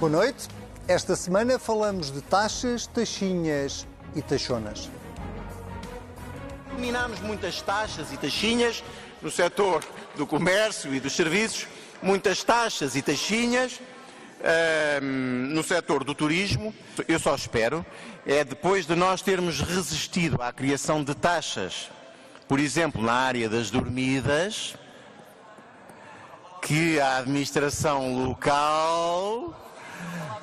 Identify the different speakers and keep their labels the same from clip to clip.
Speaker 1: Boa noite. Esta semana falamos de taxas, taxinhas e taxonas.
Speaker 2: Eliminámos muitas taxas e taxinhas no setor do comércio e dos serviços, muitas taxas e taxinhas ehm, no setor do turismo. Eu só espero, é depois de nós termos resistido à criação de taxas, por exemplo, na área das dormidas, que a administração local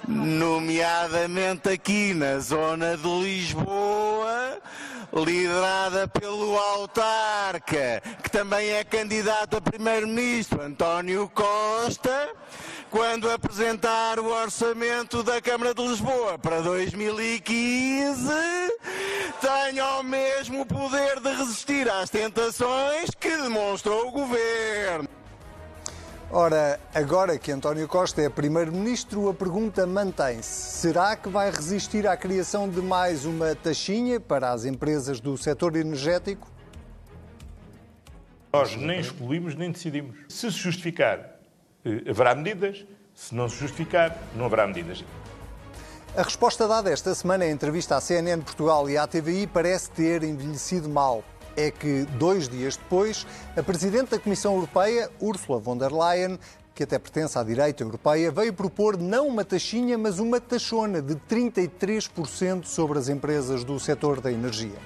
Speaker 2: nomeadamente aqui na zona de Lisboa, liderada pelo autarca, que também é candidato a primeiro-ministro, António Costa, quando apresentar o orçamento da Câmara de Lisboa para 2015, tenha o mesmo poder de resistir às tentações que demonstrou o governo.
Speaker 1: Ora, agora que António Costa é Primeiro-Ministro, a pergunta mantém-se. Será que vai resistir à criação de mais uma taxinha para as empresas do setor energético?
Speaker 3: Nós nem excluímos nem decidimos. Se se justificar, eh, haverá medidas. Se não se justificar, não haverá medidas.
Speaker 1: A resposta dada esta semana em entrevista à CNN Portugal e à TVI parece ter envelhecido mal é que, dois dias depois, a Presidente da Comissão Europeia, Ursula von der Leyen, que até pertence à direita europeia, veio propor não uma taxinha, mas uma taxona de 33% sobre as empresas do setor da energia.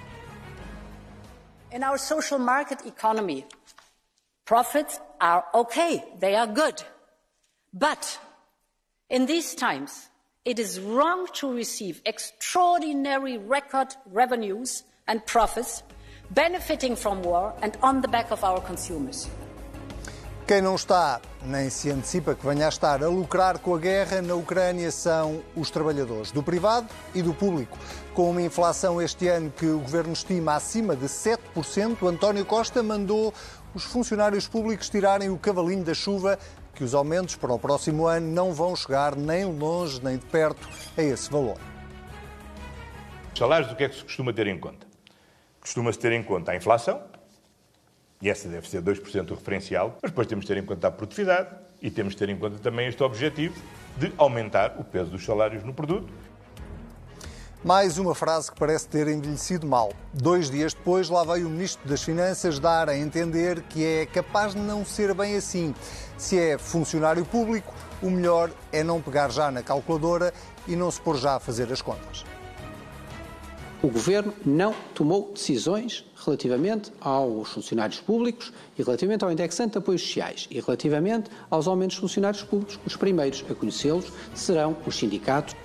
Speaker 4: In our social market economy, profits are okay, they are good. But in these times, it is wrong to receive extraordinary record revenues and profits benefiting from war and on the back of our consumers.
Speaker 1: Quem não está, nem se antecipa que venha a estar a lucrar com a guerra na Ucrânia são os trabalhadores, do privado e do público. Com uma inflação este ano que o governo estima acima de 7%, António Costa mandou os funcionários públicos tirarem o cavalinho da chuva que os aumentos para o próximo ano não vão chegar nem longe nem de perto a esse valor.
Speaker 3: Salários, o que é que se costuma ter em conta? Costuma-se ter em conta a inflação, e essa deve ser 2% o referencial, mas depois temos de ter em conta a produtividade e temos de ter em conta também este objetivo de aumentar o peso dos salários no produto.
Speaker 1: Mais uma frase que parece ter envelhecido mal. Dois dias depois, lá veio o Ministro das Finanças dar a entender que é capaz de não ser bem assim. Se é funcionário público, o melhor é não pegar já na calculadora e não se pôr já a fazer as contas
Speaker 5: o Governo não tomou decisões relativamente aos funcionários públicos e relativamente ao indexante de apoios sociais e relativamente aos aumentos de funcionários públicos. Os primeiros a conhecê-los serão os sindicatos.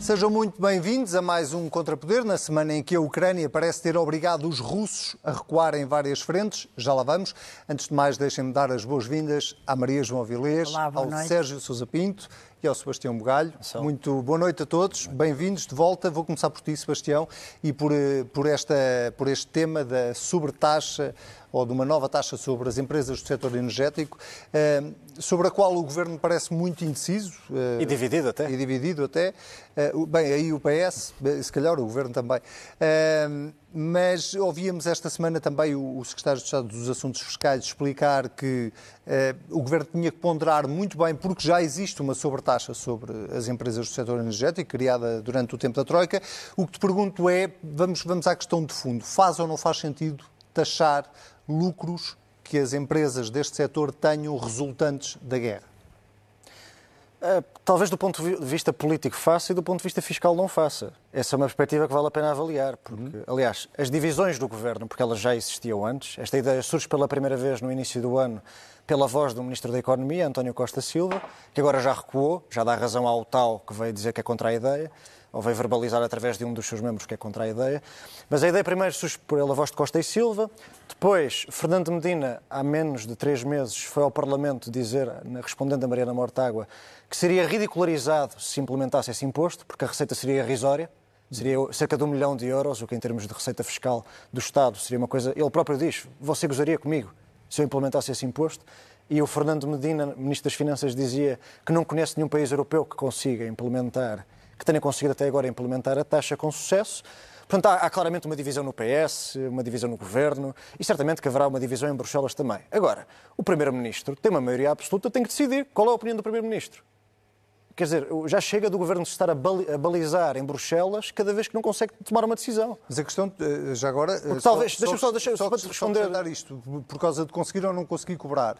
Speaker 1: Sejam muito bem-vindos a mais um Contrapoder, na semana em que a Ucrânia parece ter obrigado os russos a recuar em várias frentes. Já lá vamos. Antes de mais, deixem-me dar as boas-vindas à Maria João Vilês, ao noite. Sérgio Sousa Pinto e ao Sebastião Bugalho. Muito boa noite a todos, bem-vindos de volta. Vou começar por ti, Sebastião, e por, eh, por, esta, por este tema da sobretaxa ou de uma nova taxa sobre as empresas do setor energético, eh, sobre a qual o Governo parece muito indeciso.
Speaker 6: Eh, e dividido até.
Speaker 1: E dividido até. Bem, aí o PS, se calhar o Governo também. Mas ouvíamos esta semana também o Secretário de Estado dos Assuntos Fiscais explicar que o Governo tinha que ponderar muito bem, porque já existe uma sobretaxa taxa sobre as empresas do setor energético, criada durante o tempo da Troika. O que te pergunto é, vamos, vamos à questão de fundo, faz ou não faz sentido taxar lucros que as empresas deste setor tenham resultantes da guerra?
Speaker 6: Uh, talvez do ponto de vista político faça e do ponto de vista fiscal não faça. Essa é uma perspectiva que vale a pena avaliar. Porque, uhum. aliás, as divisões do governo, porque elas já existiam antes, esta ideia surge pela primeira vez no início do ano pela voz do Ministro da Economia, António Costa Silva, que agora já recuou, já dá razão ao tal que veio dizer que é contra a ideia, ou veio verbalizar através de um dos seus membros que é contra a ideia. Mas a ideia primeiro surge pela voz de Costa e Silva, depois Fernando Medina, há menos de três meses, foi ao Parlamento dizer, respondendo a Mariana Mortágua, que seria ridicularizado se implementasse esse imposto, porque a receita seria irrisória, seria cerca de um milhão de euros, o que em termos de receita fiscal do Estado seria uma coisa... Ele próprio diz, você gozaria comigo se eu implementasse esse imposto. E o Fernando Medina, Ministro das Finanças, dizia que não conhece nenhum país europeu que consiga implementar, que tenha conseguido até agora implementar a taxa com sucesso. Portanto, há, há, claramente uma divisão no PS, uma divisão no governo e certamente que haverá uma divisão em Bruxelas também. Agora, o Primeiro-Ministro tem uma maioria absoluta, tem que decidir qual é a opinião do Primeiro-Ministro. Quer dizer, já chega do governo estar a balizar em Bruxelas cada vez que não consegue tomar uma decisão.
Speaker 1: Mas a questão, eh, já agora.
Speaker 6: Porque eh, talvez, deixa-me só, deixa,
Speaker 1: só, só responder. Só isto, por causa de conseguir ou não conseguir cobrar.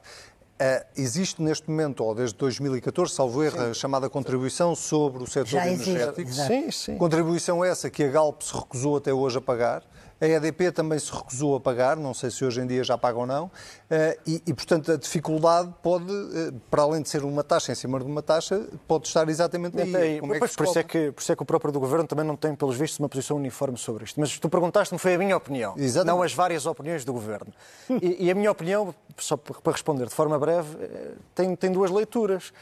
Speaker 1: Uh, existe neste momento, ou desde 2014, salvo erro, a chamada contribuição sobre o setor energético.
Speaker 6: Sim, sim.
Speaker 1: Contribuição essa que a Galp se recusou até hoje a pagar. A EDP também se recusou a pagar, não sei se hoje em dia já paga ou não, eh, e, e, portanto a dificuldade pode, eh, para além de ser uma taxa em cima de uma taxa, pode estar exatamente aí.
Speaker 6: aí. Como é que por, isso é que, por isso é que o próprio do Governo também não tem, pelos vistos, uma posição uniforme sobre isto. Mas tu perguntaste-me, foi a minha opinião, exatamente. não as várias opiniões do Governo. E, e, a minha opinião, só para responder de forma breve, eh, tem, tem duas leituras.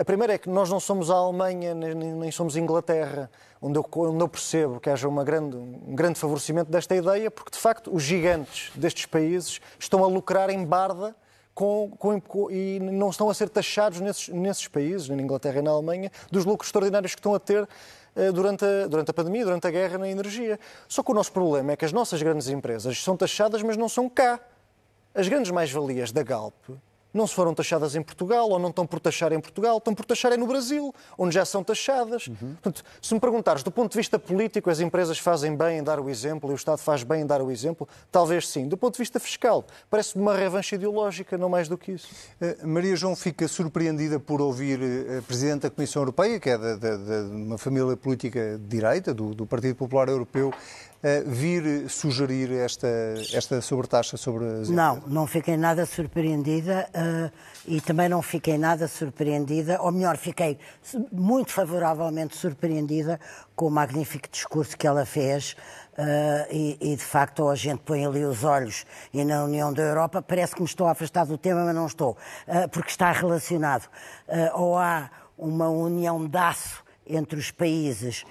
Speaker 6: A primeira é que nós não somos a Alemanha nem, nem somos a Inglaterra, onde eu, onde eu percebo que haja uma grande, um grande favorecimento desta ideia, porque de facto os gigantes destes países estão a lucrar em barda com, com, e não estão a ser taxados nesses, nesses países, na Inglaterra e na Alemanha, dos lucros extraordinários que estão a ter eh, durante a, durante a pandemia, durante a guerra na energia. Só que o nosso problema é que as nossas grandes empresas são taxadas, mas não são cá. As grandes mais-valias da Galp não se foram taxadas em Portugal ou não estão por taxar em Portugal, estão por taxar é no Brasil, onde já são taxadas. Uhum. Portanto, se me perguntares, do ponto de vista político, as empresas fazem bem em dar o exemplo e o Estado faz bem em dar o exemplo, talvez sim. Do ponto de vista fiscal, parece-me uma revanche ideológica, não mais do que isso.
Speaker 1: Uh, Maria João fica surpreendida por ouvir a Presidente da Comissão Europeia, que é de, de, de uma família política de direita, do, do Partido Popular Europeu, vir sugerir esta, esta sobretaxa sobre as
Speaker 7: Não, não fiquei nada surpreendida uh, e também não fiquei nada surpreendida, ou melhor, fiquei muito favoravelmente surpreendida com o magnífico discurso que ela fez Uh, e, e, de facto a gente põe ali os olhos e na União da Europa parece que me estou a afastar do tema, mas não estou, porque está relacionado. Ou há uma união de aço entre os países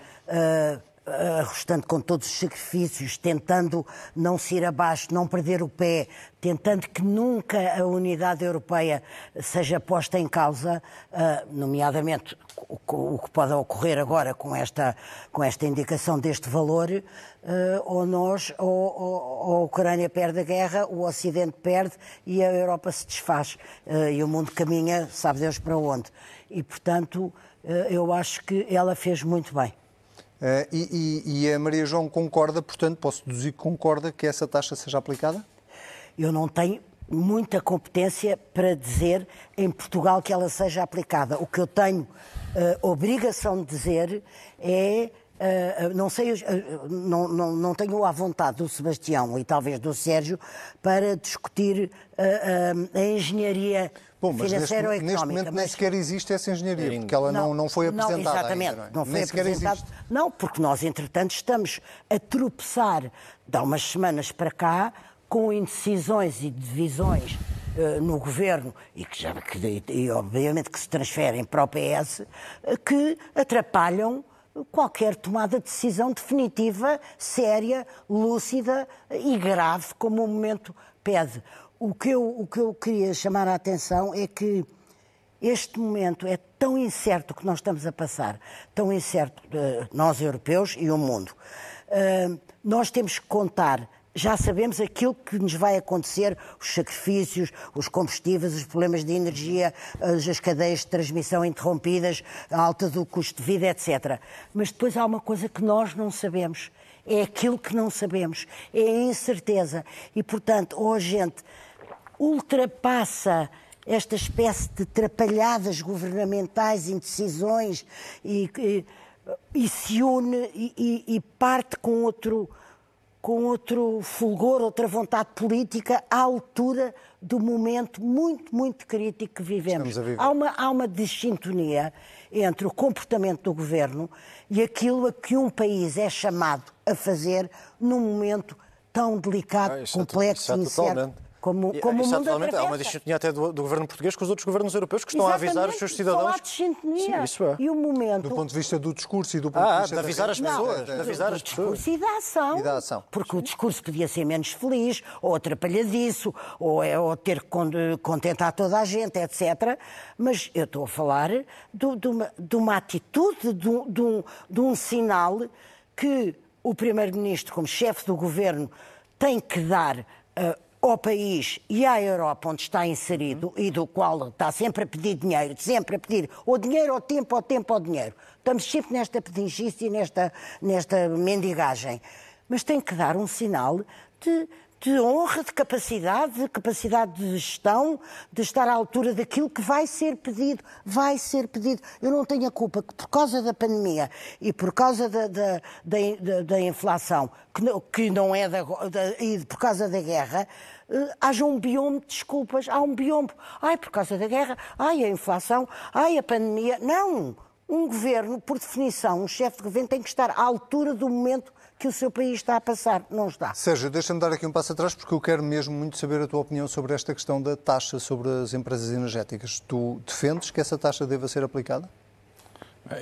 Speaker 7: arrostando com todos os sacrifícios, tentando não se ir abaixo, não perder o pé, tentando que nunca a unidade europeia seja posta em causa, ah, nomeadamente o que pode ocorrer agora com esta, com esta indicação deste valor, ah, ou nós, ou, ou, a Ucrânia perde a guerra, o Ocidente perde e a Europa se desfaz. Ah, e o mundo caminha, sabe Deus para onde. E, portanto, eu acho que ela fez muito bem.
Speaker 1: Uh, e, e, e, a Maria João concorda, portanto, posso deduzir que concorda que essa taxa seja aplicada?
Speaker 7: Eu não tenho muita competência para dizer em Portugal que ela seja aplicada. O que eu tenho uh, obrigação de dizer é Uh, não sei, uh, não, não, não tenho a vontade do Sebastião e talvez do Sérgio para discutir uh, a engenharia Bom, mas financeira
Speaker 1: neste,
Speaker 7: ou económica.
Speaker 1: Neste momento mas... nem sequer existe essa engenharia, porque ela não, não, foi apresentada.
Speaker 7: Não, exatamente,
Speaker 1: ainda,
Speaker 7: não, é? não foi apresentada. Não, porque nós, entretanto, estamos a tropeçar de há umas semanas para cá com indecisões e divisões no governo e que já que, e, obviamente que se transferem para o PS que atrapalham qualquer tomada de decisão definitiva, séria, lúcida e grave, como o momento pede. O que eu, o que eu queria chamar a atenção é que este momento é tão incerto que nós estamos a passar, tão incerto, uh, nós europeus e o mundo. Uh, nós temos que contar já sabemos aquilo que nos vai acontecer, os sacrifícios, os combustíveis, os problemas de energia, as cadeias de transmissão interrompidas, a alta do custo de vida, etc. Mas depois há uma coisa que nós não sabemos. É aquilo que não sabemos. É a incerteza. E, portanto, ou a gente ultrapassa esta espécie de trapalhadas governamentais, indecisões, e, e, e se une e, e parte com outro com outro fulgor, outra vontade política à altura do momento muito, muito crítico que vivemos. Há uma, há uma desintonia entre o comportamento do governo e aquilo a que um país é chamado a fazer num momento tão delicado, ah, complexo e incerto como, como
Speaker 6: Isso,
Speaker 7: o mundo
Speaker 6: Há uma distintonia até do, do, governo português com os outros governos europeus que estão
Speaker 7: Exatamente,
Speaker 6: a avisar os seus cidadãos.
Speaker 7: Só há distintonia. Sim, isso é. E o momento...
Speaker 1: Do ponto de vista do discurso e do ponto
Speaker 6: ah,
Speaker 1: de vista...
Speaker 6: de avisar as pessoas. Não, de avisar as
Speaker 7: pessoas. E da ação.
Speaker 1: E da ação.
Speaker 7: Porque o discurso podia ser menos feliz, ou atrapalhadiço, ou, é, ou ter que contentar toda a gente, etc. Mas eu estou a falar de, de, uma, de uma atitude, de, de, um, de um sinal que o Primeiro-Ministro, como chefe do governo, tem que dar uh, ao país e à Europa onde está inserido e do qual está sempre a pedir dinheiro, sempre a pedir ou dinheiro ou tempo, ou tempo ou dinheiro. Estamos sempre nesta pedinchice e nesta, nesta mendigagem. Mas tem que dar um sinal de de honra, de capacidade, de capacidade de gestão, de estar à altura daquilo que vai ser pedido. Vai ser pedido. Eu não tenho a culpa que, por causa da pandemia e por causa da, da, da, da inflação, que não, que não é da, e por causa da guerra, haja um biombo de desculpas. Há um biombo. Ai, por causa da guerra, ai, a inflação, ai, a pandemia. Não! Um governo, por definição, um chefe de governo tem que estar à altura do momento que o seu país está a passar. Não está.
Speaker 1: Sérgio, deixa-me dar aqui um passo atrás porque eu quero mesmo muito saber a tua opinião sobre esta questão da taxa sobre as empresas energéticas. Tu defendes que essa taxa deva ser aplicada?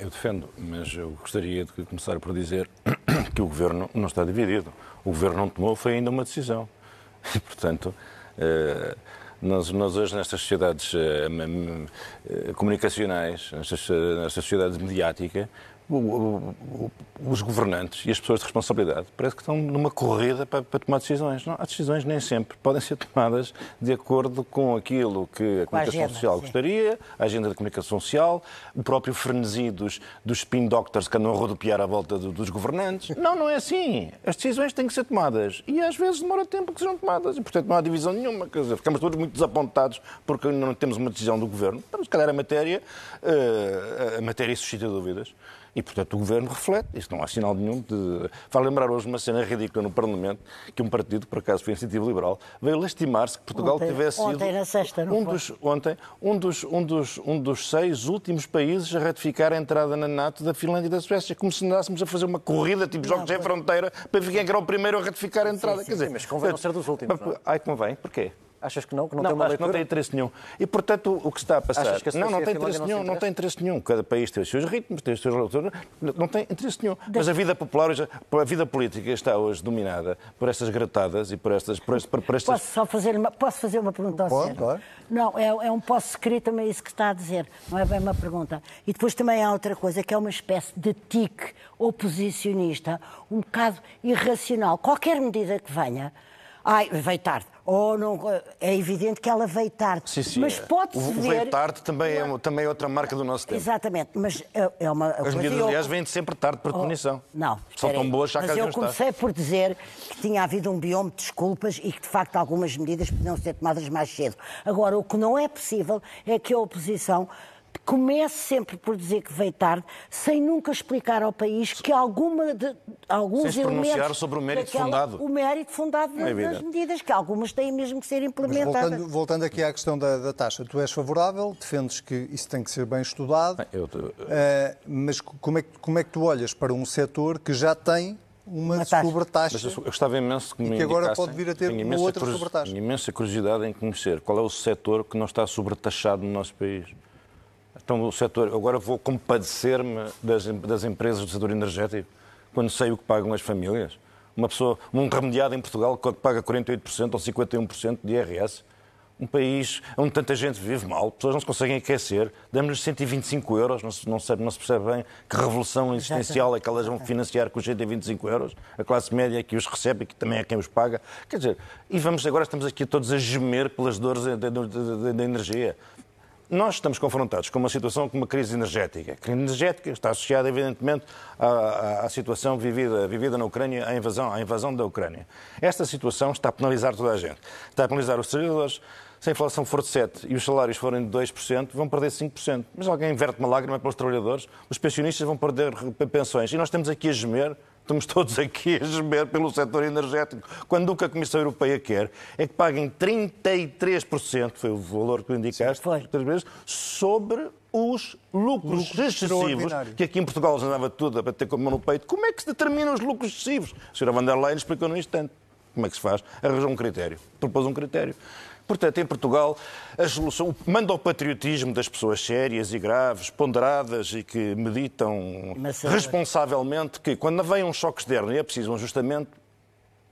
Speaker 8: Eu defendo, mas eu gostaria de começar por dizer que o Governo não está dividido. O Governo não tomou, foi ainda uma decisão. E, portanto, eh, nós, nós hoje nestas sociedades eh, eh, comunicacionais, nestas, nestas sociedades mediáticas, os governantes e as pessoas de responsabilidade parece que estão numa corrida para, para tomar decisões. Não, as decisões nem sempre podem ser tomadas de acordo com aquilo que a comunicação agenda, social sim. gostaria, a agenda da comunicação social, o próprio frenesi dos, dos spin doctors que andam a rodopiar à volta do, dos governantes. Não, não é assim. As decisões têm que ser tomadas e às vezes demora tempo que sejam tomadas e, portanto, não há divisão nenhuma. Quer dizer, ficamos todos muito desapontados porque não temos uma decisão do governo. Então, se calhar a matéria, uh, a matéria suscita dúvidas. E, portanto, o Governo reflete. Isto não há sinal nenhum de... Vai lembrar hoje uma cena ridícula no Parlamento, que um partido, por acaso foi Iniciativa Liberal, veio lastimar-se que Portugal
Speaker 7: ontem,
Speaker 8: tivesse
Speaker 7: sido... Ontem, na sexta, não
Speaker 8: um dos, Ontem, um dos, um, dos, um dos seis últimos países a ratificar a entrada na NATO da Finlândia e da Suécia. Como se andássemos a fazer uma corrida, tipo Jogos sem Fronteira, para ver quem é era o primeiro a ratificar a entrada.
Speaker 6: Sim, sim, Quer dizer, mas convém não ser dos últimos. Não? É?
Speaker 8: Ai, convém. Porquê?
Speaker 6: Achas que não? Que não,
Speaker 8: não
Speaker 6: tem uma
Speaker 8: acho leitura? que não tem interesse nenhum. E, portanto, o que está a passar... não, não tem interesse nenhum. Não, tem interesse nenhum. Cada país tem os seus ritmos, tem os seus leitores. Não tem interesse nenhum. Mas a vida popular, a vida política está hoje dominada por estas gratadas e por estas... Por estas, por estas...
Speaker 7: Posso só fazer uma, posso fazer uma pergunta ao
Speaker 1: Pode, claro.
Speaker 7: Não, é, é um posso secreto, também isso que está a dizer. Não é bem uma pergunta. E depois também há outra coisa, que é uma espécie de tique oposicionista, um bocado irracional. Qualquer medida que venha, ai, veio tarde ou não, é evidente que ela veio tarde.
Speaker 8: Sim, sim.
Speaker 7: Mas pode-se ver...
Speaker 8: veio tarde também é, também é outra marca do nosso tempo.
Speaker 7: Exatamente, mas é, é uma...
Speaker 8: As medidas, eu... aliás, vêm sempre tarde por definição.
Speaker 7: Oh, não,
Speaker 8: São tão boas já
Speaker 7: Mas eu comecei por dizer que tinha havido um bioma de desculpas e que, de facto, algumas medidas podiam ser tomadas mais cedo. Agora, o que não é possível é que a oposição comece sempre por dizer que veio tarde, sem nunca explicar ao país que alguma de, alguns
Speaker 8: sem se
Speaker 7: elementos
Speaker 8: sobre o mérito
Speaker 7: daquela,
Speaker 8: fundado.
Speaker 7: O mérito fundado é das medidas, que algumas têm mesmo que ser implementadas.
Speaker 1: Voltando, voltando, aqui à questão da, da, taxa, tu és favorável, defendes que isso tem que ser bem estudado,
Speaker 8: eu, uh,
Speaker 1: mas como é, que, como é que tu olhas para um setor que já tem uma, uma sobretaxa.
Speaker 8: Mas eu gostava imenso que me
Speaker 1: e que agora pode vir a ter uma outra sobretaxa.
Speaker 8: Tenho imensa curiosidade em conhecer qual é o setor que não está sobretaxado no nosso país. Então, o setor, agora vou compadecer-me das, das empresas do setor energético, quando sei o que pagam as famílias. Uma pessoa, um remediado em Portugal que paga 48% ou 51% de IRS. Um país onde tanta gente vive mal, pessoas não se conseguem aquecer, damos-lhes 125 euros, não se, não, se, não se percebe bem que revolução existencial é que elas vão financiar com os 125 euros, a classe média que os recebe e que também é quem os paga. Quer dizer, e vamos agora estamos aqui todos a gemer pelas dores da energia nós estamos confrontados com uma situação, com uma crise energética. A crise energética está associada, evidentemente, à, à, à, situação vivida, vivida na Ucrânia, à invasão, à invasão da Ucrânia. Esta situação está a penalizar toda a gente. Está a penalizar os trabalhadores. Se a inflação for de 7% e os salários forem de 2%, vão perder 5%. Mas alguém inverte uma lágrima para os trabalhadores, os pensionistas vão perder pensões. E nós estamos aqui a gemer estamos todos aqui a gemer pelo setor energético, quando o que a Comissão Europeia quer é que paguem 33%, foi o valor que tu indicaste, três vezes, sobre os lucros, lucros excessivos, que aqui em Portugal já andava tudo a bater com a mão no peito. Como é que se determinam os lucros excessivos? A senhora van der Leyen explicou no instante. Como é que se faz? Arranjou um critério, propôs um critério. Portanto, em Portugal, a solução manda o patriotismo das pessoas sérias e graves, ponderadas e que meditam Mas, responsavelmente que, quando vem um choque externo e é preciso um ajustamento,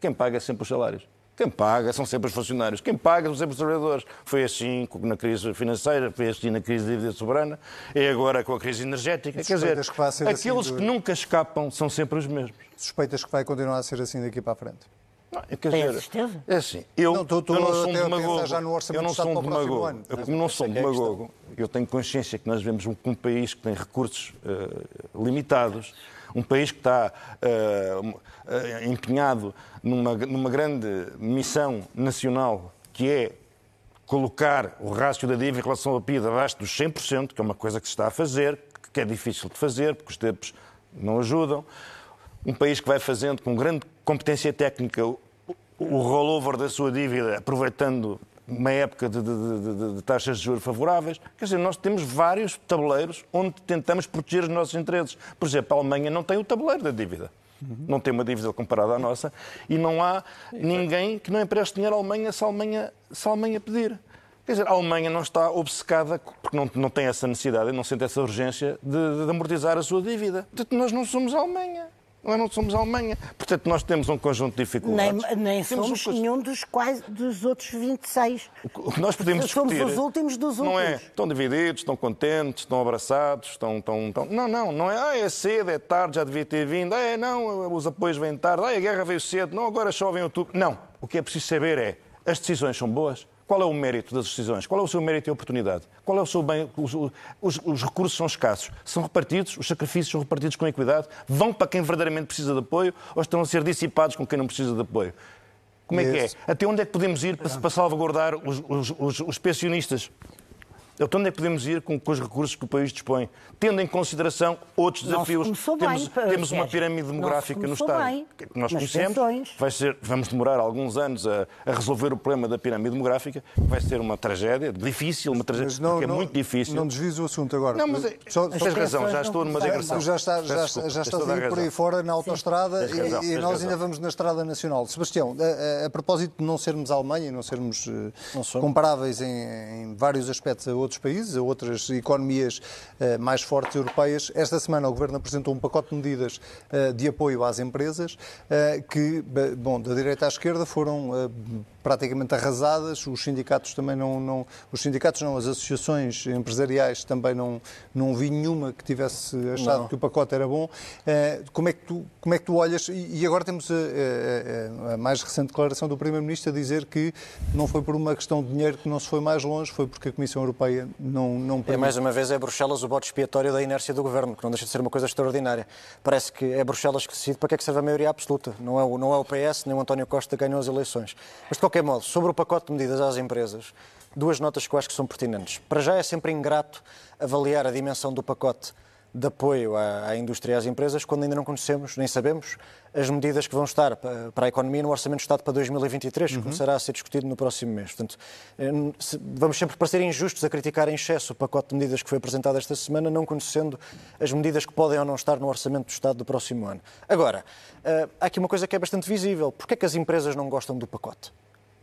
Speaker 8: quem paga é sempre os salários. Quem paga são sempre os funcionários. Quem paga são sempre os trabalhadores. Foi assim na crise financeira, foi assim na crise de dívida soberana, e agora com a crise energética. Quer dizer,
Speaker 1: que assim
Speaker 8: aqueles
Speaker 1: do-
Speaker 8: que nunca escapam são sempre os mesmos.
Speaker 1: Suspeitas que vai continuar a ser assim daqui para a frente.
Speaker 8: Não, quer dizer,
Speaker 7: certeza?
Speaker 8: É assim, eu
Speaker 1: Não,
Speaker 8: eu não sou um demagogo.
Speaker 1: já no Orçamento
Speaker 8: Eu não sou um demagogo. Eu, como não sou um
Speaker 6: é é
Speaker 8: demagogo, eu tenho consciência que nós vivemos um, um país que tem recursos eh, limitados, um país que está um, eh, empenhado numa, numa grande missão nacional que é colocar o rácio da dívida em relação ao PIB abaixo dos 100%, que é uma coisa que se está a fazer, que é difícil de fazer, porque os tempos não ajudam. Um país que vai fazendo com grande competência técnica o, rollover da sua dívida, aproveitando uma época de, de- de- de- taxas de juros favoráveis. Quer dizer, nós temos vários tabuleiros onde tentamos proteger os nossos interesses. Por exemplo, a Alemanha não tem o tabuleiro da dívida. Não tem uma dívida comparada à nossa e não há ninguém que não empreste dinheiro à Alemanha se a Alemanha, se a Alemanha pedir. Quer dizer, a Alemanha não está obcecada, porque não, não tem essa necessidade, não sente essa urgência de, de amortizar a sua dívida. Portanto, nós não somos a Alemanha. Nós não somos a Alemanha. Portanto, nós temos um conjunto de
Speaker 7: Nem,
Speaker 8: dificuldades.
Speaker 7: nem
Speaker 8: um
Speaker 7: somos
Speaker 8: conjunto-
Speaker 7: nenhum dos, quais, dos outros 26.
Speaker 8: O que nós podemos
Speaker 7: Somos
Speaker 8: discutir...
Speaker 7: os últimos dos
Speaker 8: Não é,
Speaker 7: últimos.
Speaker 8: estão divididos, estão contentes, estão abraçados, estão... estão, estão... Não, não, não é, ah, é cedo, é tarde, já devia ter vindo, ah, é, não, os apoios vêm tarde, ah, a guerra veio cedo, não, agora chove em outubro. Não, o que é preciso saber é, as decisões são boas? Qual é o mérito das decisões? Qual é o seu mérito e oportunidade? Qual é o seu bem? Os, os- os recursos são escassos. São repartidos, os sacrifícios são repartidos com equidade? Vão para quem verdadeiramente precisa de apoio ou estão a ser dissipados com quem não precisa de apoio? Como é que é? Até onde é que podemos ir para, para salvaguardar os- os- os pensionistas? Até onde é que podemos ir com, com os recursos que o país dispõe? Tendo em consideração outros
Speaker 7: Não
Speaker 8: desafios. temos
Speaker 7: bem, Pedro
Speaker 8: temos uma pirâmide
Speaker 7: Não
Speaker 8: demográfica no Estado
Speaker 7: bem
Speaker 8: que nós conhecemos.
Speaker 7: pensões.
Speaker 8: Vai ser, vamos demorar alguns anos a, a resolver o problema da pirâmide demográfica. Vai ser uma tragédia difícil, uma tragédia
Speaker 1: não,
Speaker 8: porque é
Speaker 1: não,
Speaker 8: muito difícil.
Speaker 1: Não desvies o assunto agora.
Speaker 8: Não, mas é-
Speaker 1: Só-
Speaker 8: tens
Speaker 1: só-
Speaker 8: razão, já estou numa
Speaker 7: não
Speaker 8: digressão.
Speaker 1: Já, está, já,
Speaker 8: desculpa,
Speaker 1: já estás
Speaker 8: a
Speaker 1: aí por aí fora na autoestrada
Speaker 8: razão,
Speaker 1: e, e nós
Speaker 8: razão.
Speaker 1: ainda vamos na estrada nacional. Sebastião, a, a- a propósito de não sermos a Alemanha e não sermos eh, comparáveis em, em vários aspectos a outros países, a outras economias eh, mais fortes europeias, esta semana o Governo apresentou um pacote de medidas eh, de apoio às empresas eh, que, bom, da direita à esquerda foram praticamente arrasadas, os sindicatos também não, não- os sindicatos não, as associações empresariais também não, não vi nenhuma que tivesse achado que o pacote era bom. Eh, como, é que tu, como é que tu olhas? E e agora temos a, a- a- mais recente declaração do Primeiro-Ministro a dizer que não foi por uma questão de dinheiro que não se foi mais longe, foi porque a Comissão Europeia não, não
Speaker 6: É
Speaker 1: permitiu.
Speaker 6: mais uma vez é Bruxelas o bote expiatório da inércia do governo, que não deixa de ser uma coisa extraordinária. Parece que é Bruxelas que decide para que é que serve a maioria absoluta. Não é, o, não é o PS nem o António Costa que ganham as eleições. Mas de qualquer modo, sobre o pacote de medidas às empresas, duas notas que eu acho que são pertinentes. Para já é sempre ingrato avaliar a dimensão do pacote de apoio à, à indústria e às empresas quando ainda não conhecemos, nem sabemos, as medidas que vão estar pa- para a economia no Orçamento de Estado para 2023, que começará a ser discutido no próximo mês. Portanto, eh, vamos sempre parecer injustos a criticar em excesso o pacote de medidas que foi apresentado esta semana, não conhecendo as medidas que podem ou não estar no Orçamento do Estado do próximo ano. Agora, eh, há aqui uma coisa que é bastante visível. Porquê é que as empresas não gostam do pacote?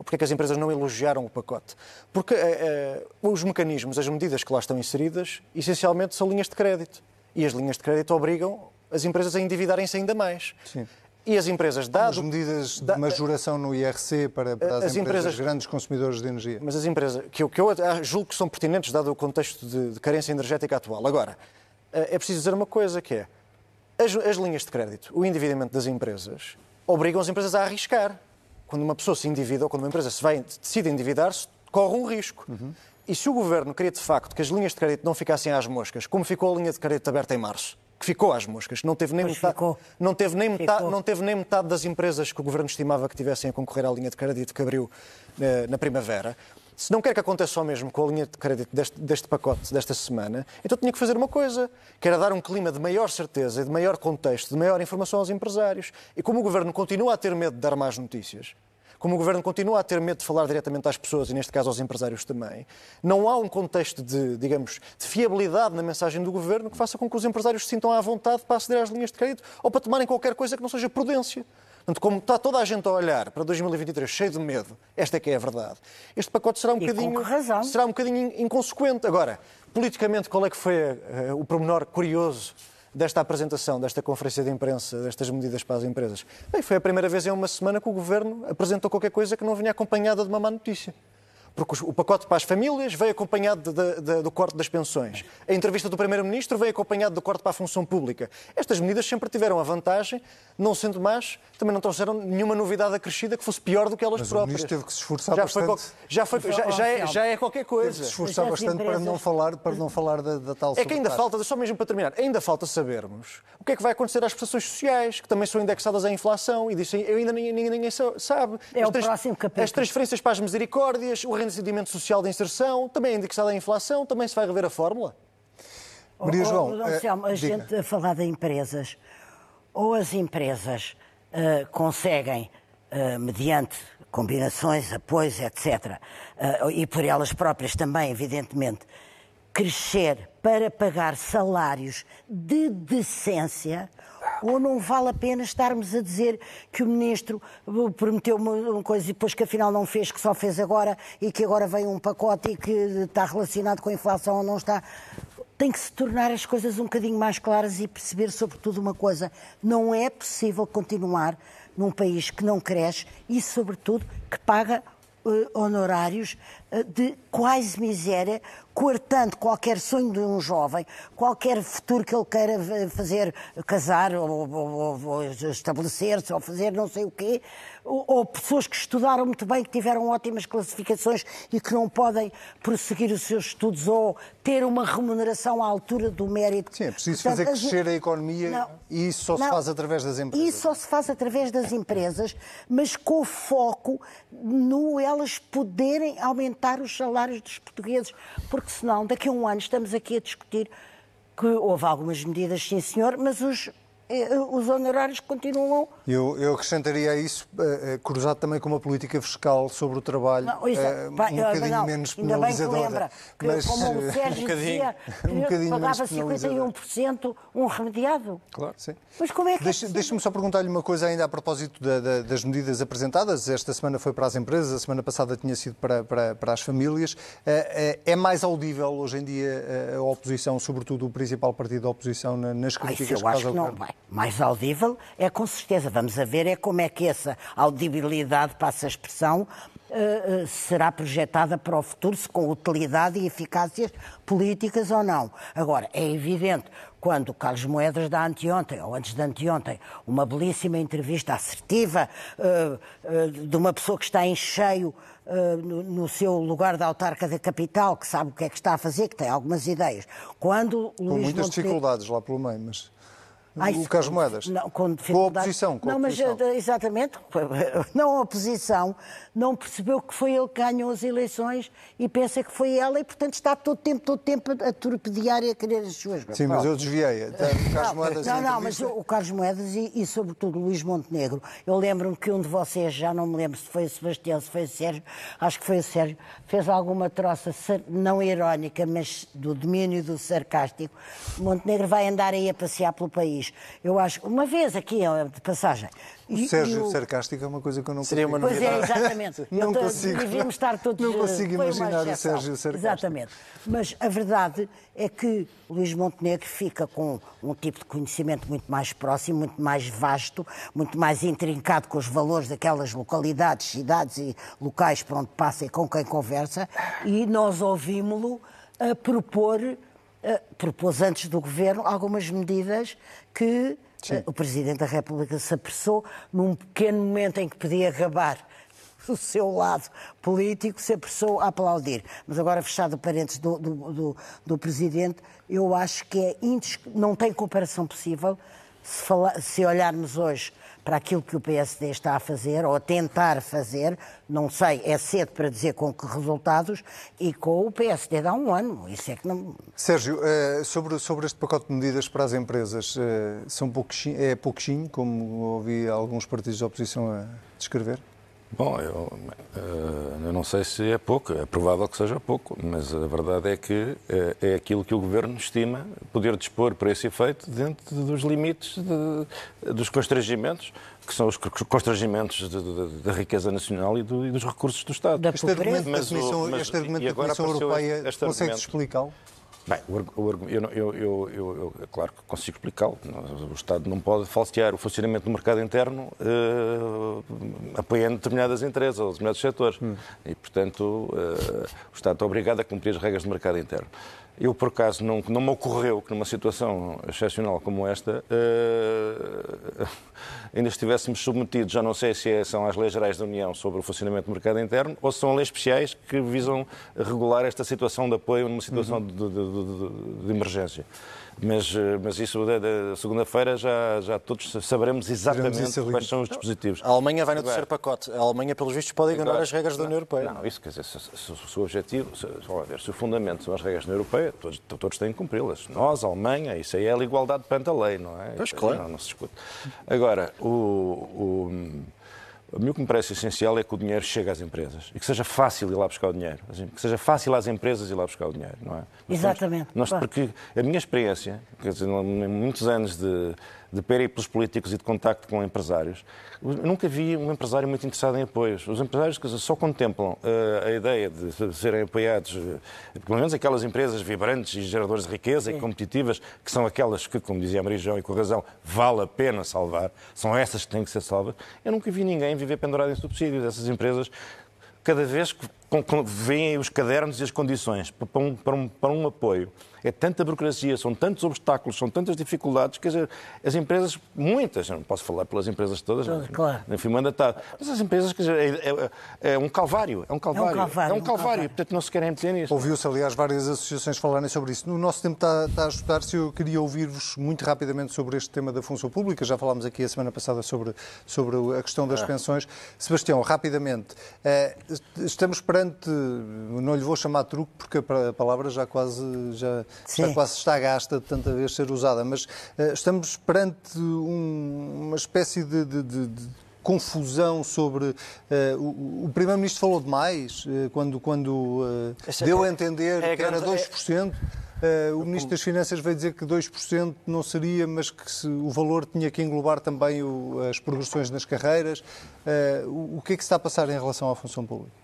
Speaker 6: Ou Porquê é que as empresas não elogiaram o pacote? Porque eh, eh, os mecanismos, as medidas que lá estão inseridas, essencialmente são linhas de crédito. E as linhas de crédito obrigam as empresas a endividarem-se ainda mais.
Speaker 1: Sim.
Speaker 6: E as empresas, dado...
Speaker 1: As medidas de majoração no IRC para, para as,
Speaker 6: As
Speaker 1: empresas,
Speaker 6: empresas-
Speaker 1: grandes consumidoras de energia.
Speaker 6: Mas as empresas, que eu, que eu julgo que são pertinentes, dado o contexto de, de carência energética atual. Agora, eh, é preciso dizer uma coisa, que é, as, as linhas de crédito, o endividamento das empresas, obrigam as empresas a arriscar. Quando uma pessoa se endivida, ou quando uma empresa se vai, decide endividar-se, corre um risco. E se o Governo queria, de facto, que as linhas de crédito não ficassem às moscas, como ficou a linha de crédito aberta em março, que ficou às moscas, não teve nem,
Speaker 7: Pois
Speaker 6: metade,
Speaker 7: ficou.
Speaker 6: não teve nem metade,
Speaker 7: Ficou.
Speaker 6: não teve nem metade das empresas que o Governo estimava que tivessem a concorrer à linha de crédito que abriu eh, na primavera. Se não quer que aconteça o mesmo com a linha de crédito deste, deste pacote desta semana, então tinha que fazer uma coisa, que era dar um clima de maior certeza, de maior contexto, de maior informação aos empresários. E como o Governo continua a ter medo de dar más notícias, como o Governo continua a ter medo de falar diretamente às pessoas, e neste caso aos empresários também, não há um contexto de, digamos, de fiabilidade na mensagem do Governo que faça com que os empresários se sintam à vontade para aceder às linhas de crédito ou para tomarem qualquer coisa que não seja prudência. Portanto, como está toda a gente a olhar para 2023 cheio de medo, esta é que é a verdade, este pacote será um
Speaker 7: E
Speaker 6: bocadinho, será um bocadinho inconsequente. Agora, politicamente, qual é que foi eh, o pormenor curioso desta apresentação, desta conferência de imprensa, destas medidas para as empresas? Bem, foi a primeira vez em uma semana que o Governo apresentou qualquer coisa que não vinha acompanhada de uma má notícia. Porque o pacote para as famílias veio acompanhado de, de, do corte das pensões. A entrevista do Primeiro-Ministro veio acompanhado do corte para a função pública. Estas medidas sempre tiveram a vantagem, não sendo más, também não trouxeram nenhuma novidade acrescida que fosse pior do que elas
Speaker 1: Mas
Speaker 6: próprias.
Speaker 1: o Ministro teve que se esforçar
Speaker 6: já
Speaker 1: bastante.
Speaker 6: Foi, já, foi, já, já, é, já é qualquer
Speaker 1: Teve
Speaker 6: coisa.
Speaker 1: que se esforçar bastante para não falar, para não falar da, da tal
Speaker 6: É que ainda falta, só mesmo para terminar, ainda falta sabermos o que é que vai acontecer às prestações sociais, que também são indexadas à inflação, e dizem, eu ainda ninguém, ninguém, ninguém sa- sabe.
Speaker 7: É
Speaker 6: as,
Speaker 7: o próximo capítulo.
Speaker 6: as transferências para as misericórdias, o rendimento social de inserção, também é indexado à inflação, também se vai rever a fórmula.
Speaker 1: Maria
Speaker 7: Oh,
Speaker 1: João,
Speaker 7: oh,
Speaker 1: eh,
Speaker 7: Anselmo, a
Speaker 1: diga.
Speaker 7: gente a falar de empresas, ou as empresas eh, conseguem, eh, mediante combinações, apoios, etc., eh, e por elas próprias também, evidentemente, crescer para pagar salários de decência, ou não vale a pena estarmos a dizer que o ministro uh, prometeu uma coisa e depois que afinal não fez, que só fez agora e que agora vem um pacote e que está relacionado com a inflação ou não está. Tem que se tornar as coisas um bocadinho mais claras e perceber, sobretudo, uma coisa: não é possível continuar num país que não cresce e, sobretudo, que paga eh, honorários eh, de quase miséria, coartando qualquer sonho de um jovem, qualquer futuro que ele queira fazer, casar ou, ou- ou- estabelecer-se ou fazer não sei o quê, ou, ou pessoas que estudaram muito bem, que tiveram ótimas classificações e que não podem prosseguir os seus estudos ou ter uma remuneração à altura do mérito.
Speaker 1: Sim, é preciso
Speaker 7: Portanto,
Speaker 1: fazer crescer a economia
Speaker 7: Não.
Speaker 1: e isso só se
Speaker 7: Não.
Speaker 1: faz através das empresas.
Speaker 7: Isso só se faz através das empresas, mas com foco no elas poderem aumentar os salários dos portugueses, porque senão daqui a um ano estamos aqui a discutir que houve algumas medidas, sim senhor, mas os, os honorários continuam
Speaker 1: Eu, eu acrescentaria a isso, eh, cruzado também com uma política fiscal sobre o trabalho,
Speaker 7: Não, isso, pá,
Speaker 1: um
Speaker 7: eu-
Speaker 1: bocadinho
Speaker 7: não,
Speaker 1: menos
Speaker 7: ainda bem que
Speaker 1: penalizadora.
Speaker 7: lembra que,
Speaker 1: mas,
Speaker 7: como o Sérgio
Speaker 1: bocadinho-
Speaker 7: dizia,
Speaker 1: um bocadinho
Speaker 7: pagava
Speaker 1: penalizadora.
Speaker 7: 51% um remediado.
Speaker 1: Claro, sim.
Speaker 7: Mas como é que é
Speaker 1: Deixe-
Speaker 7: possível?
Speaker 1: Deixe-me só perguntar-lhe uma coisa ainda a propósito da- da- das medidas apresentadas. Esta semana foi para as empresas, a semana passada tinha sido para, para- para as famílias. Eh, É mais audível hoje em dia a oposição, sobretudo o principal partido da oposição, na- nas
Speaker 7: Ah,
Speaker 1: críticas
Speaker 7: eu acho que não vai. Mais audível é com certeza. Vamos a ver é como é que essa audibilidade, passa a expressão, eh, eh, será projetada para o futuro, se com utilidade e eficácias políticas ou não. Agora, é evidente, quando Carlos Moedas dá anteontem, ou antes de anteontem, uma belíssima entrevista assertiva eh, de uma pessoa que está em cheio no, no seu lugar de autarca da capital, que sabe o que é que está a fazer, que tem algumas ideias. Quando
Speaker 1: Com
Speaker 7: Luís
Speaker 1: muitas
Speaker 7: Montenegro-
Speaker 1: dificuldades lá pelo meio, mas...
Speaker 7: Ai,
Speaker 1: o Carlos Moedas.
Speaker 7: Não, com,
Speaker 1: com a oposição. Com a
Speaker 7: não, mas
Speaker 1: oposição.
Speaker 7: eh, exatamente, não a oposição, não percebeu que foi ele que ganhou as eleições e pensa que foi ela e, portanto, está todo tempo, todo tempo a torpedear e a querer as suas
Speaker 1: Sim, mas eu desviei. Até o Carlos Moedas
Speaker 7: Não, não, mas o Carlos Moedas e, e, sobretudo, Luís Montenegro. Eu lembro-me que um de vocês, já não me lembro se foi o Sebastião, se foi o Sérgio, acho que foi o Sérgio, fez alguma troça, não irónica, mas do domínio do sarcástico. Montenegro vai andar aí a passear pelo país. Eu acho, uma vez aqui, de passagem. E-
Speaker 1: O Sérgio
Speaker 7: e o-
Speaker 1: sarcástico é uma coisa que eu não
Speaker 6: Seria
Speaker 1: consigo.
Speaker 6: uma
Speaker 7: Pois é, exatamente.
Speaker 1: Não
Speaker 7: Eu
Speaker 1: consigo.
Speaker 7: Devíamos estar todos.
Speaker 1: Não
Speaker 7: eh,
Speaker 1: consigo imaginar o. Sérgio sarcástico.
Speaker 7: Exatamente. Mas a verdade é que Luís Montenegro fica com um tipo de conhecimento muito mais próximo, muito mais vasto, muito mais intrincado com os valores daquelas localidades, cidades e locais por onde passa e com quem conversa, e nós ouvimos-lo a propor, eh, propôs antes do governo algumas medidas que eh, o Presidente da República se apressou num pequeno momento em que podia gabar o seu lado político se apressou a aplaudir. Mas agora, fechado o parênteses do, do, do, do Presidente, eu acho que é indis... não tem comparação possível se, fala- se olharmos hoje para aquilo que o PSD está a fazer, ou a tentar fazer, não sei, é cedo para dizer com que resultados, e com o PSD de há um ano. Isso é que não.
Speaker 1: Sérgio, eh, sobre, sobre este pacote de medidas para as empresas, eh, são pouquinho, é pouquinho, como ouvi alguns partidos da oposição a descrever?
Speaker 8: Bom, eu, eh, eu não sei se é pouco, é provável que seja pouco, mas a verdade é que eh, é aquilo que o Governo estima poder dispor para esse efeito dentro dos limites de- dos constrangimentos, que são os constrangimentos da riqueza nacional e, do- e dos recursos do Estado.
Speaker 7: Da
Speaker 1: Este argumento da
Speaker 8: Mas o-
Speaker 1: Comissão,
Speaker 8: mas-
Speaker 1: este argumento da
Speaker 8: agora
Speaker 1: Comissão Europeia,
Speaker 8: este
Speaker 1: consegue
Speaker 8: argumento.
Speaker 1: explicá-lo?
Speaker 8: Bem, eu, eu, eu, eu, claro que consigo explicá-lo. O Estado não pode falsear o funcionamento do mercado interno uh, apoiando determinadas empresas ou determinados setores. Hum. E, portanto, uh, o Estado está obrigado a cumprir as regras do mercado interno. Eu, por acaso, não, não me ocorreu que numa situação excepcional como esta uh, ainda estivéssemos submetidos, já não sei se é, são as leis gerais da União sobre o funcionamento do mercado interno ou se são leis especiais que visam regular esta situação de apoio numa situação uhum. de, de, de, de emergência. Mas, eh, mas isso, da segunda-feira, já, já todos saberemos exatamente quais são os dispositivos.
Speaker 6: A Alemanha vai no terceiro pacote. A Alemanha, pelos vistos, pode ignorar as regras da União Europeia.
Speaker 8: Não, isso quer dizer, se, se, se o objetivo, se, ver, se o fundamento são as regras da União Europeia, todos, todos têm que cumpri-las. Nós, a Alemanha, isso aí é a igualdade perante a lei, não é?
Speaker 6: Pois, claro.
Speaker 8: Não, não se discute. Agora, o, o a mim o que me parece essencial é que o dinheiro chegue às empresas e que seja fácil ir lá buscar o dinheiro. Que seja fácil às empresas ir lá buscar o dinheiro, não é?
Speaker 7: Exatamente.
Speaker 8: Nós, porque a minha experiência, quer dizer, muitos anos de, de pelos políticos e de contacto com empresários, eu nunca vi um empresário muito interessado em apoios. Os empresários dizer, só contemplam uh, a ideia de serem apoiados, uh, pelo menos aquelas empresas vibrantes e geradoras de riqueza Sim. e competitivas, que são aquelas que, como dizia a Maria João e com razão, vale a pena salvar, são essas que têm que ser salvas. Eu nunca vi ninguém viver pendurado em subsídios. Essas empresas, cada vez que veem os cadernos e as condições para um, para um, para um apoio, é tanta burocracia, são tantos obstáculos, são tantas dificuldades, quer dizer, as empresas, muitas, não posso falar pelas empresas todas,
Speaker 7: claro.
Speaker 8: enfim, está, mas as empresas, quer dizer, é, é, é, um calvário, é um calvário, é um calvário, é um calvário, um calvário. portanto não se querem meter nisso.
Speaker 1: Ouviu-se, aliás, várias associações falarem sobre isso. No nosso tempo está, está a ajudar-se, eu queria ouvir-vos muito rapidamente sobre este tema da função pública, já falámos aqui a semana passada sobre, sobre a questão das ah. pensões. Sebastião, rapidamente, eh, estamos perante, não lhe vou chamar truque porque a palavra já quase, já, já quase está gasta de tanta vez ser usada, mas uh, estamos perante um, uma espécie de, de, de, de confusão sobre. Uh, o, o Primeiro-Ministro falou demais uh, quando, quando uh, deu a entender é, que era 2%. Uh, o Ministro das Finanças veio dizer que 2% não seria, mas que se, o valor tinha que englobar também o, as progressões nas carreiras. o, o que é que se está a passar em relação à função pública?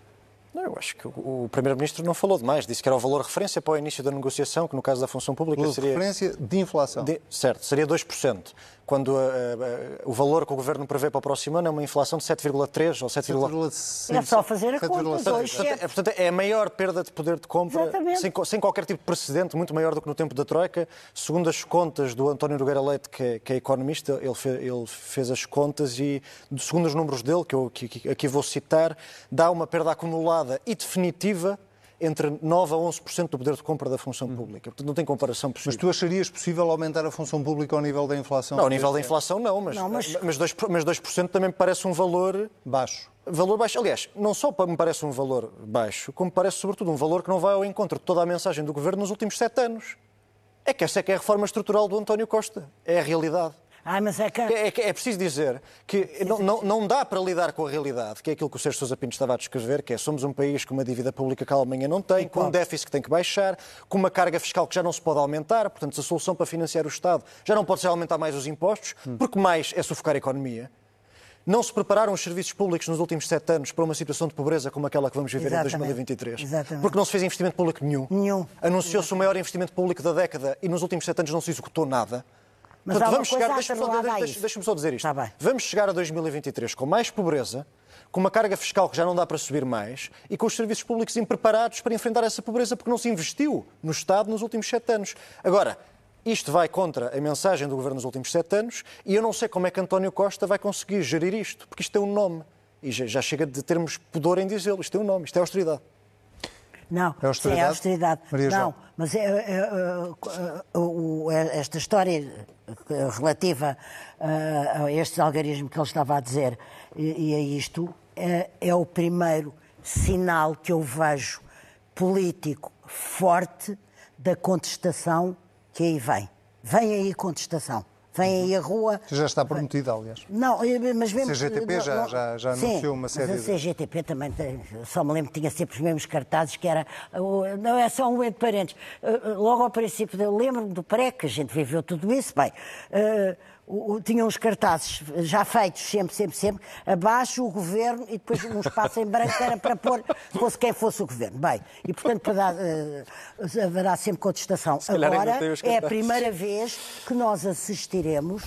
Speaker 6: Não, eu acho que o Primeiro-Ministro não falou demais. Disse que era o valor referência para o início da negociação, que no caso da função pública
Speaker 1: valor
Speaker 6: seria.
Speaker 1: referência de inflação. De...
Speaker 6: Certo, seria 2% quando uh, uh, o valor que o Governo prevê para o próximo ano é uma inflação de 7,3 ou 7,5.
Speaker 7: É só fazer a conta. Portanto,
Speaker 6: é, portanto, é a maior perda de poder de compra, sem, sem, qualquer tipo de precedente, muito maior do que no tempo da Troika. Segundo as contas do António Nogueira Leite, que é, que é economista, ele, fe, ele, fez as contas e, segundo os números dele, que eu que, aqui vou citar, dá uma perda acumulada e definitiva entre 9% a 11% do poder de compra da função pública. Portanto, não tem comparação possível.
Speaker 1: Mas tu acharias possível aumentar a função pública ao nível da inflação?
Speaker 6: Não, ao nível da inflação não, mas, não, mas... mas, 2%, mas 2 também me parece um valor...
Speaker 1: Baixo.
Speaker 6: Valor baixo. Aliás, não só me parece um valor baixo, como parece, sobretudo, um valor que não vai ao encontro de toda a mensagem do Governo nos últimos sete anos. É que essa é que é a reforma estrutural do António Costa. É a realidade.
Speaker 7: Mas é, que...
Speaker 6: É, é, é preciso dizer que não, não, não, dá para lidar com a realidade, que é aquilo que o Sérgio Sousa Pinto estava a descrever, que é somos um país com uma dívida pública que a Alemanha não tem, com um déficit que tem que baixar, com uma carga fiscal que já não se pode aumentar, portanto a solução para financiar o Estado já não pode ser aumentar mais os impostos, porque mais é sufocar a economia. Não se prepararam os serviços públicos nos últimos sete anos para uma situação de pobreza como aquela que vamos viver Exatamente. em 2023.
Speaker 7: Exatamente.
Speaker 6: Porque não se fez investimento público nenhum.
Speaker 7: Nenhum.
Speaker 6: Anunciou-se o maior investimento público da década e nos últimos sete anos não se executou nada. Mas Portanto, vamos chegar, deixa-me só, deixa, deixa só, dizer isto.
Speaker 7: Tá
Speaker 6: vamos chegar a 2023 com mais pobreza, com uma carga fiscal que já não dá para subir mais e com os serviços públicos impreparados para enfrentar essa pobreza porque não se investiu no Estado nos últimos sete anos. Agora, isto vai contra a mensagem do Governo nos últimos sete anos e eu não sei como é que António Costa vai conseguir gerir isto, porque isto tem um nome. E já, já chega de termos pudor em dizê-lo. Isto tem um nome, isto é austeridade.
Speaker 7: Não,
Speaker 1: é austeridade? Sim, é
Speaker 7: austeridade.
Speaker 1: Maria
Speaker 7: não, mas é, é, é, esta história relativa a este algarismo que ele estava a dizer e a isto é, é o primeiro sinal que eu vejo político forte da contestação que aí vem. Vem aí contestação. Vem aí a rua.
Speaker 1: Já está prometida, aliás.
Speaker 7: Não, mas mesmo.
Speaker 1: A CGTP já, não, já, já anunciou sim, uma série
Speaker 7: mas a CGTP também tem, só me lembro que tinha sempre os mesmos cartazes, que era. Não é só um entre parentes. Eh, eh, logo ao princípio, lembro-me do pré, que a gente viveu tudo isso, bem. Eh, o- o- tinham os cartazes já feitos, sempre, sempre, sempre, abaixo o governo e depois um espaço em branco era para pôr fosse quem fosse o governo. Bem, e portanto para dar, eh, haverá sempre contestação.
Speaker 6: ainda
Speaker 7: Agora é a primeira vez que nós assistiremos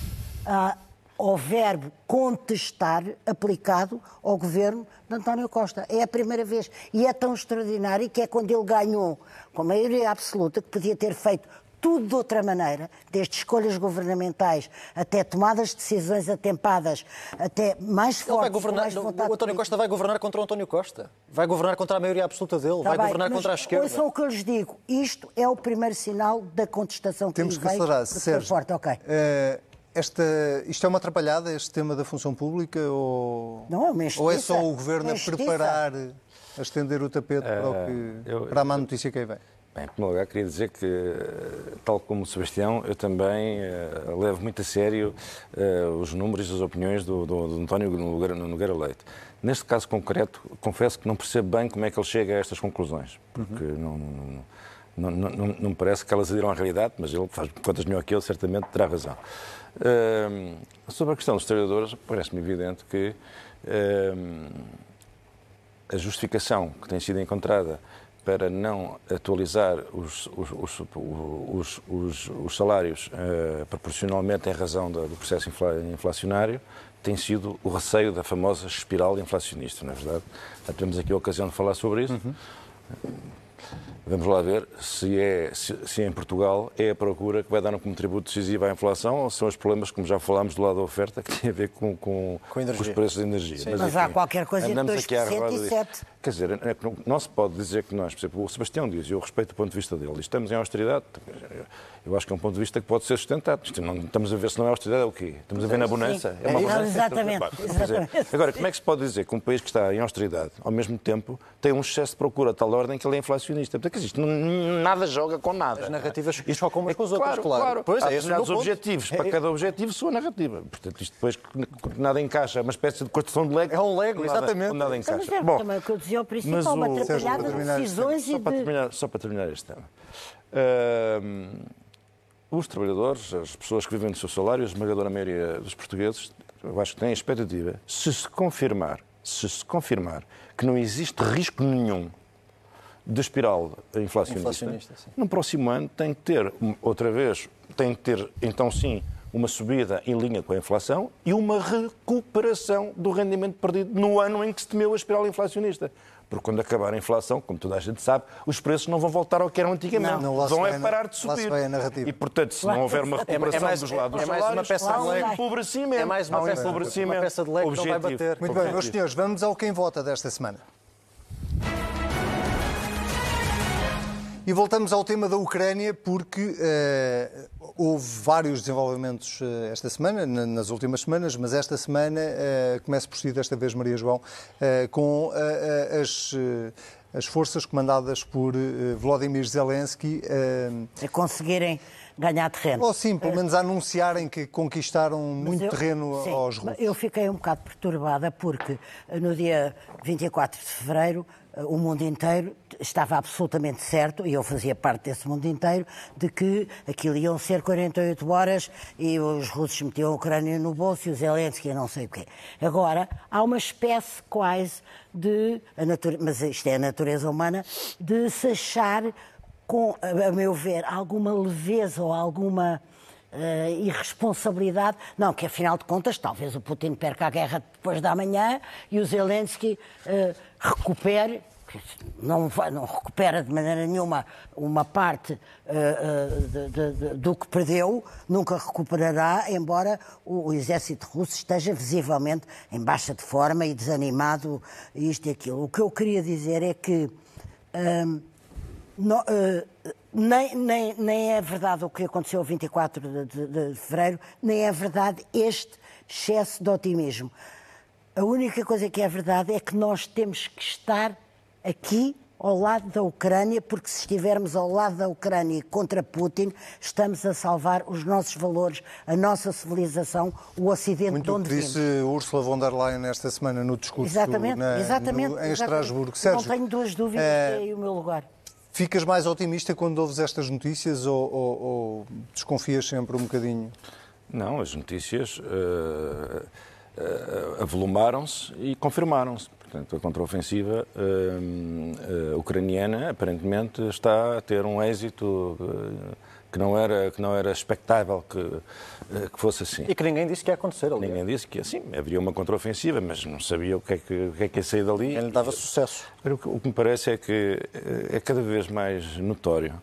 Speaker 7: a- ao verbo contestar aplicado ao governo de António Costa. É a primeira vez. E é tão extraordinário que é quando ele ganhou com maioria absoluta, que podia ter feito tudo de outra maneira, desde escolhas governamentais até tomadas de decisões atempadas, até mais
Speaker 6: Ele vai
Speaker 7: fortes, com
Speaker 6: governar,
Speaker 7: mais
Speaker 6: o
Speaker 7: vontade
Speaker 6: António
Speaker 7: política.
Speaker 6: Costa vai governar contra o António Costa. Vai governar contra a maioria absoluta dele.
Speaker 7: Está
Speaker 6: vai
Speaker 7: bem,
Speaker 6: governar
Speaker 7: mas
Speaker 6: contra a esquerda.
Speaker 7: Ouçam o que eu lhes digo. Isto é o primeiro sinal da contestação que
Speaker 1: Temos que acelerar. Sérgio,
Speaker 7: forte, ok.
Speaker 1: eh, esta, isto é uma atrapalhada, este tema da função pública? Ou,
Speaker 7: Não, é uma
Speaker 1: ou é só o governo a preparar, a estender o tapete para, o que,
Speaker 8: eu-
Speaker 1: para a má notícia que aí vem?
Speaker 8: Bem, em primeiro lugar, queria dizer que, tal como o Sebastião, eu também eh, levo muito a sério eh, os números e as opiniões do, do, do António Nogueira, Nogueira Leite. Neste caso concreto, confesso que não percebo bem como é que ele chega a estas conclusões, porque não, não, não, não, não- não me parece que elas adiram à realidade, mas ele faz contas melhor que eu, certamente terá razão. Eh, sobre a questão dos trabalhadores, parece-me evidente que eh, a justificação que tem sido encontrada para não atualizar os, os, os, os, os- os salários eh, proporcionalmente em razão da- do processo infla- inflacionário tem sido o receio da famosa espiral inflacionista, não é verdade? Já tivemos aqui a ocasião de falar sobre isso. Vamos lá ver se, é, se, se em Portugal é a procura que vai dar um contributo decisivo à inflação ou são os problemas, como já falámos, do lado da oferta, que tem a ver com, com,
Speaker 6: Com energia.
Speaker 8: os preços da energia.
Speaker 7: Mas há qualquer coisa entre
Speaker 8: andamos aqui à
Speaker 7: 2%
Speaker 8: roda
Speaker 7: e
Speaker 8: disso.
Speaker 7: 7%.
Speaker 8: Quer dizer, é não- se pode dizer que nós, por exemplo, o Sebastião diz, e eu respeito o ponto de vista dele, estamos em austeridade, eu acho que é um ponto de vista que pode ser sustentado. Isto não, estamos a ver se não é austeridade, é o quê? Estamos a ver na bonança? É uma
Speaker 7: É,
Speaker 8: bonança?
Speaker 7: exatamente,
Speaker 8: dizer, Agora, como é que se pode dizer que um país que está em austeridade, ao mesmo tempo, tem um excesso de procura a tal ordem que ele é inflacionista? Portanto, quer dizer, isto nada joga com nada.
Speaker 6: As narrativas chocam umas com as outras,
Speaker 8: claro.
Speaker 6: claro.
Speaker 8: claro.
Speaker 6: Pois,
Speaker 8: Há
Speaker 6: é
Speaker 8: determinados
Speaker 6: ponto.
Speaker 8: objetivos. Para
Speaker 6: É-
Speaker 8: cada objetivo, sua narrativa. Portanto, isto depois que nada encaixa. É uma espécie de construção de Lego.
Speaker 6: É um Lego,
Speaker 8: nada-
Speaker 6: exatamente.
Speaker 8: nada encaixa.
Speaker 7: é
Speaker 8: Bom,
Speaker 7: dizia ao
Speaker 8: mas
Speaker 7: principal, uma
Speaker 8: o-
Speaker 7: atrapalhada
Speaker 1: para
Speaker 7: de decisões
Speaker 8: só
Speaker 7: e
Speaker 8: para,
Speaker 7: de...
Speaker 8: terminar, só para terminar este tema. Os trabalhadores, as pessoas que vivem do seu salário, a esmagadora maioria dos portugueses, eu acho que têm a expectativa, se se confirmar, se se confirmar que não existe risco nenhum de espiral inflacionista,
Speaker 6: Inflacionista,
Speaker 8: no próximo ano tem que ter, outra vez, tem que ter, então sim, uma subida em linha com a inflação e uma recuperação do rendimento perdido no ano em que se temeu a espiral inflacionista. Porque quando acabar a inflação, como toda a gente sabe, os preços não vão voltar ao que eram antigamente.
Speaker 1: Não, não,
Speaker 8: vão é
Speaker 1: a-
Speaker 8: parar de subir.
Speaker 1: vai a narrativa.
Speaker 8: E, portanto, se não houver uma
Speaker 6: É- é
Speaker 8: recuperação
Speaker 6: mais-
Speaker 8: dos lados
Speaker 6: é
Speaker 8: dos
Speaker 6: mais uma peça de Lego.
Speaker 8: empobrecimento.
Speaker 6: É mais uma
Speaker 8: um
Speaker 6: peça- uma peça de Lego que não vai bater.
Speaker 1: Muito bem, meus senhores, vamos ao quem vota desta semana. E voltamos ao tema da Ucrânia porque eh, houve vários desenvolvimentos eh, esta semana, na- nas últimas semanas, mas esta semana eh, começa por si desta vez, Maria João, eh, com as, as forças comandadas por eh, Volodymyr Zelensky, eh,
Speaker 7: a conseguirem ganhar terreno.
Speaker 1: ou sim, pelo menos a anunciarem que conquistaram
Speaker 7: Mas
Speaker 1: muito
Speaker 7: eu-
Speaker 1: terreno
Speaker 7: sim,
Speaker 1: aos russos.
Speaker 7: Eu fiquei um bocado perturbada porque no dia 24 de fevereiro o mundo inteiro estava absolutamente certo, e eu fazia parte desse mundo inteiro, de que aquilo iam ser 48 horas e os russos metiam a Ucrânia no bolso e os Zelensky não sei o quê. Agora, há uma espécie quase de, mas isto é a natureza humana, de se achar com, a meu ver, alguma leveza ou alguma eh, irresponsabilidade. Não, que afinal de contas, talvez o Putin perca a guerra depois da manhã e o Zelensky eh, recupere. Não, não recupera de maneira nenhuma uma parte eh, de- de- de- do que perdeu, nunca recuperará, embora o, o exército russo esteja visivelmente em baixa de forma e desanimado, isto e aquilo. O que eu queria dizer é que. hum, no- eh, nem, nem, nem é verdade o que aconteceu 24 de, de, de fevereiro, nem é verdade este excesso de otimismo. A única coisa que é verdade é que nós temos que estar aqui ao lado da Ucrânia, porque se estivermos ao lado da Ucrânia contra Putin, estamos a salvar os nossos valores, a nossa civilização, o Ocidente de
Speaker 1: Muito o
Speaker 7: onde
Speaker 1: que disse
Speaker 7: vimos.
Speaker 1: Ursula von der Leyen esta semana no discurso
Speaker 7: Exatamente,
Speaker 1: na-
Speaker 7: exatamente.
Speaker 1: no- em
Speaker 7: exatamente.
Speaker 1: Estrasburgo.
Speaker 7: Não
Speaker 1: Sérgio,
Speaker 7: tenho duas dúvidas
Speaker 1: eh,
Speaker 7: é aí o meu lugar.
Speaker 1: ficas mais otimista quando ouves estas notícias ou, ou- ou desconfias sempre um bocadinho?
Speaker 8: Não, as notícias uh, uh, avolumaram-se e confirmaram-se. Portanto, a contraofensiva uh, ucraniana aparentemente está a ter um êxito que não era, que não era expectável que, que fosse assim.
Speaker 6: E que ninguém disse que ia acontecer ali.
Speaker 8: Ninguém disse que assim, haveria uma contraofensiva, mas não sabia o que é que, o que, é que ia sair dali.
Speaker 6: Ele dava sucesso.
Speaker 8: O que, o que me parece é que é cada vez mais notório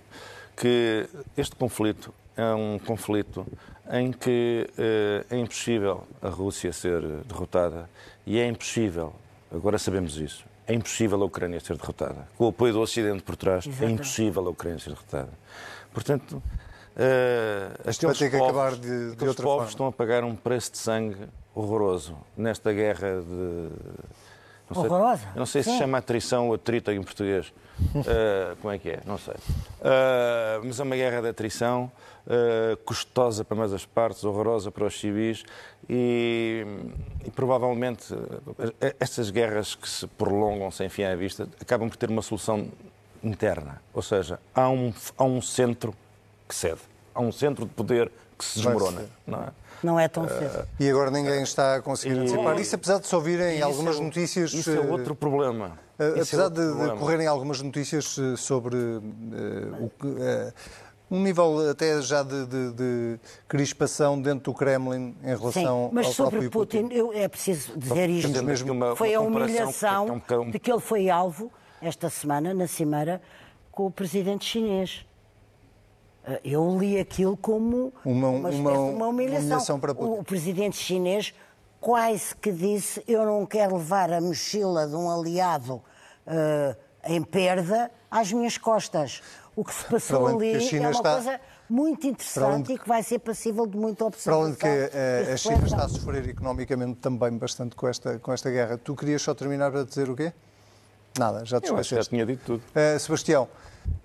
Speaker 8: que este conflito é um conflito em que eh, é impossível a Rússia ser derrotada e é impossível, agora sabemos isso, é impossível a Ucrânia ser derrotada. Com o apoio do Ocidente por trás, é Exatamente. é impossível a Ucrânia ser derrotada. Portanto, uh, aqueles
Speaker 1: vai ter que
Speaker 8: povos,
Speaker 1: acabar de, de outra
Speaker 8: povos
Speaker 1: forma.
Speaker 8: estão a pagar um preço de sangue horroroso nesta guerra de
Speaker 7: não sei, Horrorosa.
Speaker 8: Não sei se Sim. chama atrição ou atrito em português. Uh, como é que é? Não sei. Uh, mas é uma guerra de atrição, uh, custosa para mais as partes, horrorosa para os civis e, e provavelmente estas guerras que se prolongam sem fim à vista acabam por ter uma solução interna. Ou seja, há um, há um centro que cede. Há um centro de poder que se desmorona. Não é?
Speaker 7: Não é tão cedo.
Speaker 1: E agora ninguém está a conseguir antecipar isso, apesar de se ouvirem algumas
Speaker 8: é,
Speaker 1: notícias.
Speaker 8: Isso é outro problema.
Speaker 1: Uh, apesar é de, problema. de, correrem algumas notícias sobre uh, o que. Uh, um nível até já de, de, de, crispação dentro do Kremlin em relação Sim,
Speaker 7: mas
Speaker 1: ao
Speaker 7: sobre
Speaker 1: Putin.
Speaker 7: Putin eu, é preciso dizer isto. Mesmo uma, foi uma a humilhação que é um... de que ele foi alvo esta semana, na Cimeira, com o presidente chinês. Eh, eu li aquilo como uma, uma, uma, uma humilhação. humilhação para Putin. O presidente chinês quase que disse eu não quero levar a mochila de um aliado uh, em perda às minhas costas. O que se passou ali é uma está... coisa muito interessante e que vai ser passível de muita observação.
Speaker 1: Para além de que uh, a China está a sofrer economicamente também bastante com esta, com esta guerra. Tu querias só terminar para dizer o quê? Nada, já te esqueceste.
Speaker 8: Já tinha dito tudo.
Speaker 1: Uh, Sebastião,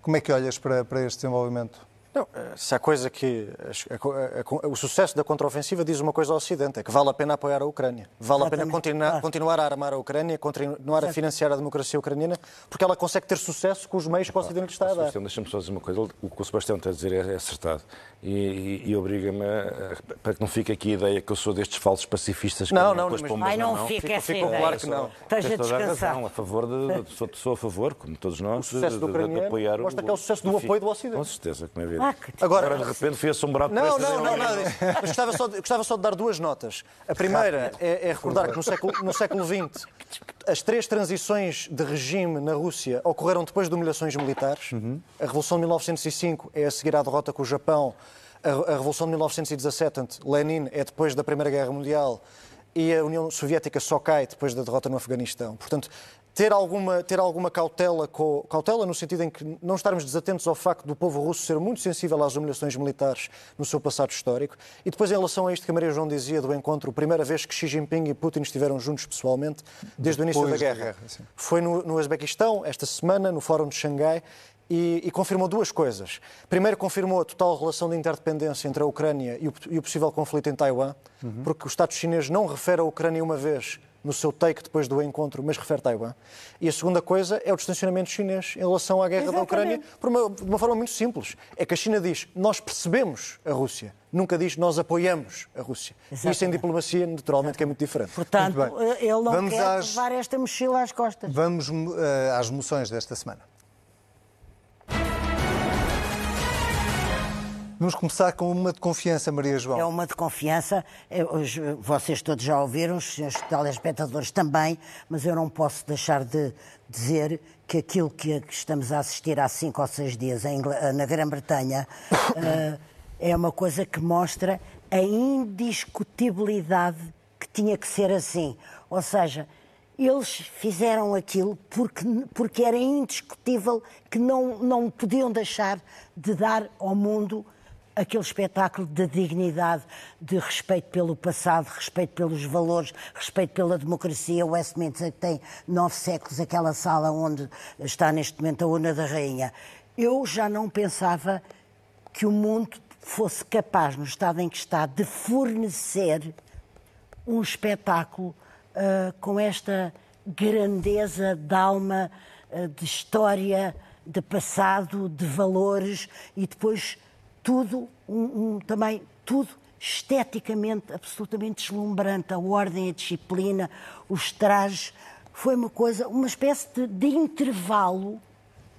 Speaker 1: como é que olhas para, para este desenvolvimento?
Speaker 6: Não, se há coisa que. A, a, a, o sucesso da contraofensiva diz uma coisa ao Ocidente: é que vale a pena apoiar a Ucrânia. Vale a pena continuar, continuar a armar a Ucrânia, continuar a financiar a democracia ucraniana, porque ela consegue ter sucesso com os meios que o Ocidente lhe está a dar.
Speaker 8: Deixa-me só dizer uma coisa: o que o Sebastião está a dizer é, é acertado. E, e, e obriga-me para que não fique aqui a ideia que eu sou destes falsos pacifistas que
Speaker 7: não, não, mas, Ai, não, não fica essa
Speaker 6: ideia. claro que não.
Speaker 7: Esteja descansado.
Speaker 8: A favor de, sou, sou a favor, como todos nós, o
Speaker 6: sucesso do de, de, apoiar
Speaker 7: mostra
Speaker 6: o, que é o sucesso do apoio do Ocidente.
Speaker 8: Com certeza, como é ver.
Speaker 7: Ah,
Speaker 8: Agora, de repente fui assombrado
Speaker 6: não, por Não, não, não, nada disso. Mas gostava só, de, gostava só de dar duas notas. A primeira é, é recordar que no século, no século XX as três transições de regime na Rússia ocorreram depois de humilhações militares. Uhum. A Revolução de 1905 é a seguir à derrota com o Japão. A, a Revolução de 1917, Lenin, é depois da Primeira Guerra Mundial e a União Soviética só cai depois da derrota no Afeganistão. Portanto, ter alguma, ter alguma cautela, com, cautela no sentido em que não estarmos desatentos ao facto do povo russo ser muito sensível às humilhações militares no seu passado histórico. E depois, em relação a isto que a Maria João dizia do encontro, a primeira vez que Xi Jinping e Putin estiveram juntos pessoalmente, desde depois o início da guerra. Da guerra Foi no, no Uzbequistão, esta semana, no Fórum de Xangai, e, e, confirmou duas coisas. Primeiro, confirmou a total relação de interdependência entre a Ucrânia e o, e o possível conflito em Taiwan, uhum. porque o Estado chinês não refere a Ucrânia uma vez no seu take depois do encontro, mas refere Taiwan. E a segunda coisa é o distanciamento chinês em relação à guerra Exatamente. da Ucrânia, por uma, de uma forma muito simples. É que a China diz, nós percebemos a Rússia, nunca diz, nós apoiamos a Rússia. Exatamente. Isso em diplomacia, naturalmente, que é muito diferente.
Speaker 7: Portanto, muito ele não Vamos quer às... levar esta mochila às costas.
Speaker 1: Vamos uh, às moções desta semana. Vamos começar com uma de confiança, Maria João.
Speaker 7: É uma de confiança. Vocês todos já ouviram, os telespectadores também, mas eu não posso deixar de dizer que aquilo que estamos a assistir há cinco ou seis dias na Grã-Bretanha eh, é uma coisa que mostra a indiscutibilidade que tinha que ser assim. Ou seja, eles fizeram aquilo porque, porque era indiscutível que não, não podiam deixar de dar ao mundo aquele espetáculo de dignidade, de respeito pelo passado, respeito pelos valores, respeito pela democracia. O Westminster tem nove séculos, aquela sala onde está neste momento a Una da Rainha. Eu já não pensava que o mundo fosse capaz, no estado em que está, de fornecer um espetáculo uh, com esta grandeza de alma, uh, de história, de passado, de valores e depois tudo, um, um, também tudo esteticamente absolutamente deslumbrante. A ordem, a disciplina, os trajes. Foi uma coisa, uma espécie de, de intervalo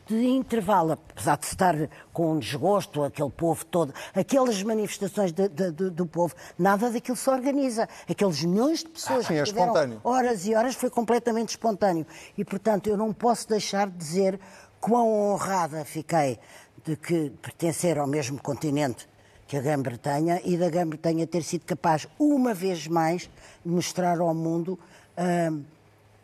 Speaker 7: de intervalo, apesar de estar com um desgosto, aquele povo todo, aquelas manifestações de, de, de, do povo, nada daquilo se organiza. Aqueles milhões de pessoas
Speaker 1: Ah, sim, é
Speaker 7: que tiveram
Speaker 1: espontâneo.
Speaker 7: horas e horas foi completamente espontâneo. E, portanto, eu não posso deixar de dizer quão honrada fiquei de que pertencer ao mesmo continente que a Grã-Bretanha e da Grã-Bretanha ter sido capaz, uma vez mais, de mostrar ao mundo, ah,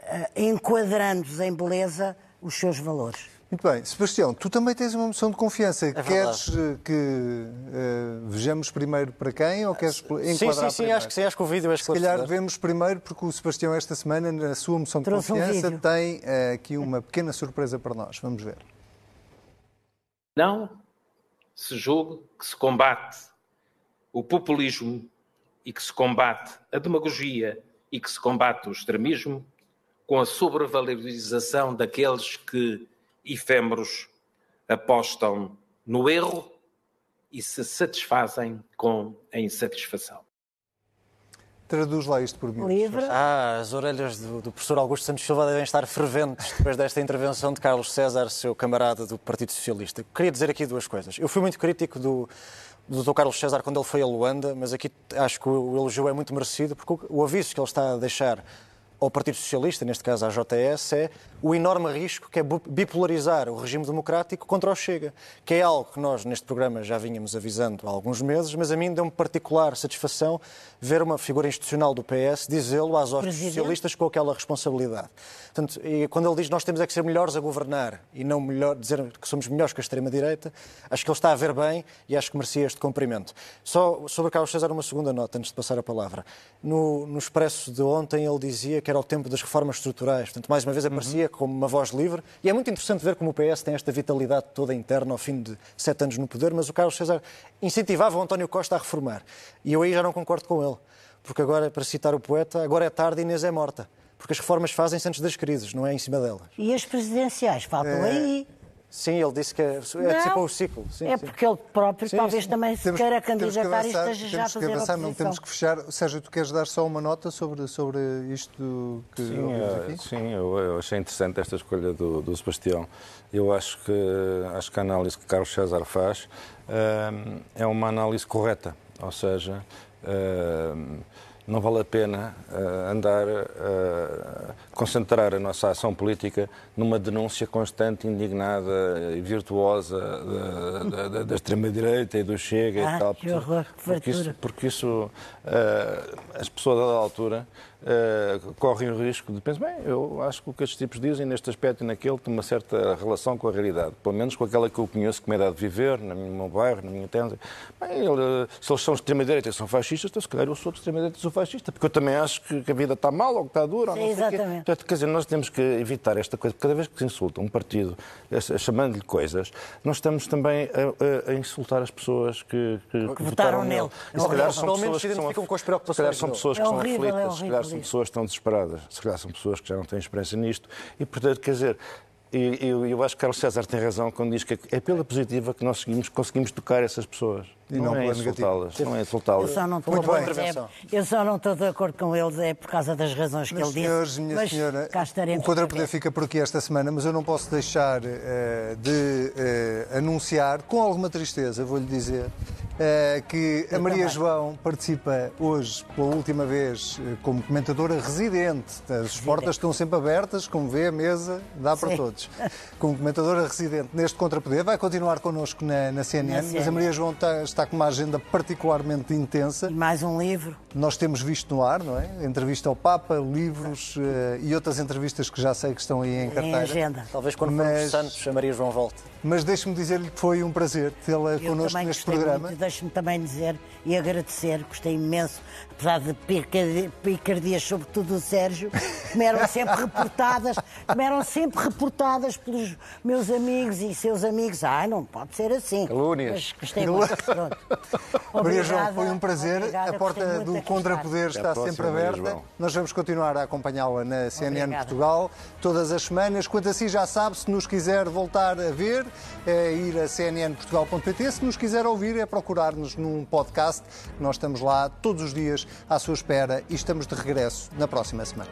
Speaker 7: ah, enquadrando-os em beleza, os seus valores.
Speaker 1: Muito bem. Sebastião, tu também tens uma moção de confiança.
Speaker 6: É
Speaker 1: queres eh, que eh, vejamos primeiro para quem ou queres enquadrar
Speaker 6: Sim, sim, sim,
Speaker 1: primeiro?
Speaker 6: acho que sim, acho que o vídeo é
Speaker 1: Se calhar vemos primeiro, porque o Sebastião esta semana, na sua moção de
Speaker 7: Trouxe um
Speaker 1: confiança,
Speaker 7: vídeo.
Speaker 1: tem eh, aqui uma pequena surpresa para nós. Vamos ver.
Speaker 9: Não se julgue que se combate o populismo e que se combate a demagogia e que se combate o extremismo com a sobrevalorização daqueles que, efêmeros, apostam no erro e se satisfazem com a insatisfação.
Speaker 1: Traduz lá isto por mim.
Speaker 7: Livre.
Speaker 6: Ah, as orelhas do, do professor Augusto Santos Silva devem estar ferventes depois desta intervenção de Carlos César, seu camarada do Partido Socialista. Queria dizer aqui duas coisas. Eu fui muito crítico do, do Dr. Carlos César quando ele foi a Luanda, mas aqui acho que o, elogio é muito merecido, porque o, o aviso que ele está a deixar ao Partido Socialista, neste caso à JS, é o enorme risco que é bipolarizar o regime democrático contra o Chega, que é algo que nós neste programa já vínhamos avisando há alguns meses, mas a mim deu-me particular satisfação ver uma figura institucional do PS dizê-lo às hostes socialistas com aquela responsabilidade. Portanto, e quando ele diz nós temos é que ser melhores a governar e não melhor, dizer que somos melhores que a extrema-direita, acho que ele está a ver bem e acho que merecia este cumprimento. Só sobre Carlos César, uma segunda nota antes de passar a palavra. No, no Expresso de ontem ele dizia que era o tempo das reformas estruturais. Portanto, mais uma vez aparecia como uma voz livre e é muito interessante ver como o PS tem esta vitalidade toda interna ao fim de sete anos no poder, mas o Carlos César incentivava o António Costa a reformar. E eu aí já não concordo com ele. Porque agora, para citar o poeta, agora é tarde e Inês é morta. Porque as reformas fazem-se antes das crises, não é em cima delas.
Speaker 7: E as presidenciais faltam aí.
Speaker 6: Sim, ele disse que é, é antecipou o ciclo. Sim,
Speaker 7: é
Speaker 6: sim.
Speaker 7: porque ele próprio
Speaker 6: Sim,
Speaker 7: talvez
Speaker 6: sim.
Speaker 7: também se
Speaker 1: Temos-
Speaker 7: queira
Speaker 1: temos que
Speaker 7: candidatar e
Speaker 1: avançar,
Speaker 7: esteja já a
Speaker 1: temos que
Speaker 7: fazer
Speaker 1: avançar, não temos que fechar. Sérgio, tu queres dar só uma nota sobre, sobre isto que
Speaker 8: Sim,
Speaker 1: ouvimos
Speaker 8: eh,
Speaker 1: aqui?
Speaker 8: sim eu, eu achei interessante esta escolha do, do Sebastião. Eu acho que, acho que a análise que Carlos César faz eh, é uma análise correta, ou seja, eh, não vale a pena eh, andar a concentrar a nossa ação política numa denúncia constante, indignada e virtuosa da, da- da- da extrema-direita e do Chega
Speaker 7: Ah,
Speaker 8: e tal.
Speaker 7: que horror, que
Speaker 8: porque isso, porque isso eh, as pessoas a dada altura eh, correm o risco de pensar, bem, eu acho que o que estes tipos dizem neste aspecto e naquele tem uma certa relação com a realidade, pelo menos com aquela que eu conheço, que me é dado de viver, no meu bairro, na minha terra. Bem, ele, se eles são de extrema-direita e são fascistas, então se calhar eu sou de extrema-direita e sou fascista, porque eu também acho que, a vida está mal ou que está dura. ou
Speaker 7: Sim,
Speaker 8: não sei o quê.
Speaker 7: exatamente.
Speaker 8: Portanto, quer dizer, nós temos que evitar esta coisa, porque cada vez que se insulta um partido eh, chamando-lhe coisas, nós estamos também a, a- a insultar as pessoas que, que- que
Speaker 7: votaram nele.
Speaker 8: E se
Speaker 7: É
Speaker 8: calhar
Speaker 7: horrível.
Speaker 8: são pessoas
Speaker 6: se
Speaker 8: que são
Speaker 6: identificam com as
Speaker 8: se calhar são pessoas que
Speaker 7: É horrível, é
Speaker 8: aflitas, se calhar são pessoas que estão desesperadas, se calhar são pessoas que já não têm esperança nisto. E, portanto, quer dizer, eu, eu acho que Carlos César tem razão quando diz que é pela positiva que nós seguimos, conseguimos tocar essas pessoas.
Speaker 1: E não
Speaker 8: é insultá-las. Não é
Speaker 7: Eu
Speaker 8: insultá-las.
Speaker 7: só não estou a é, eu só não estou de acordo com eles é por causa das razões que
Speaker 1: Meus
Speaker 7: ele disse.
Speaker 1: senhores, minha
Speaker 7: mas
Speaker 1: senhora,
Speaker 7: cá estaremos
Speaker 1: o Contrapoder
Speaker 7: para
Speaker 1: fica por aqui esta semana, mas eu não posso deixar eh, de eh, anunciar, com alguma tristeza, vou-lhe dizer, eh, que a
Speaker 7: Eu
Speaker 1: Maria
Speaker 7: também.
Speaker 1: João participa hoje, pela última vez, como comentadora residente. As portas estão sempre abertas, como vê, a mesa dá para
Speaker 7: Sim.
Speaker 1: todos. Como comentadora residente neste Contrapoder, vai continuar connosco na, na CNN,
Speaker 7: Na
Speaker 1: mas a
Speaker 7: CNN.
Speaker 1: Maria João está, está com uma agenda particularmente intensa.
Speaker 7: E mais um livro.
Speaker 1: Nós temos visto no ar, não é? Entrevista ao Papa, livros eh, e outras entrevistas que já sei que estão aí em
Speaker 7: Em
Speaker 1: carteira.
Speaker 7: agenda.
Speaker 6: Talvez quando formos
Speaker 1: Mas-
Speaker 6: santos, a Maria João volte.
Speaker 1: Mas deixe-me dizer-lhe que foi um prazer tê-la connosco
Speaker 7: também
Speaker 1: neste programa.
Speaker 7: deixe-me também dizer e agradecer, gostei imenso, apesar de picardi- picardias, sobretudo do Sérgio, que me eram sempre reportadas, me eram sempre reportadas pelos meus amigos e seus amigos. Ai, não pode ser assim.
Speaker 6: Calúnias.
Speaker 7: Mas gostei muito. Pronto.
Speaker 1: Maria João,
Speaker 7: Obrigada,
Speaker 1: foi um prazer.
Speaker 7: obrigada,
Speaker 1: a porta do Contrapoder
Speaker 8: Até
Speaker 1: está
Speaker 8: próxima,
Speaker 1: sempre aberta. Nós vamos continuar a acompanhá-la na CNN
Speaker 7: Obrigada.
Speaker 1: Portugal todas as semanas. Quanto a si, já sabe, se nos quiser voltar a ver, é ir a cnnportugal.pt. Se nos quiser ouvir, é procurar-nos num podcast. Nós estamos lá todos os dias à sua espera e estamos de regresso na próxima semana.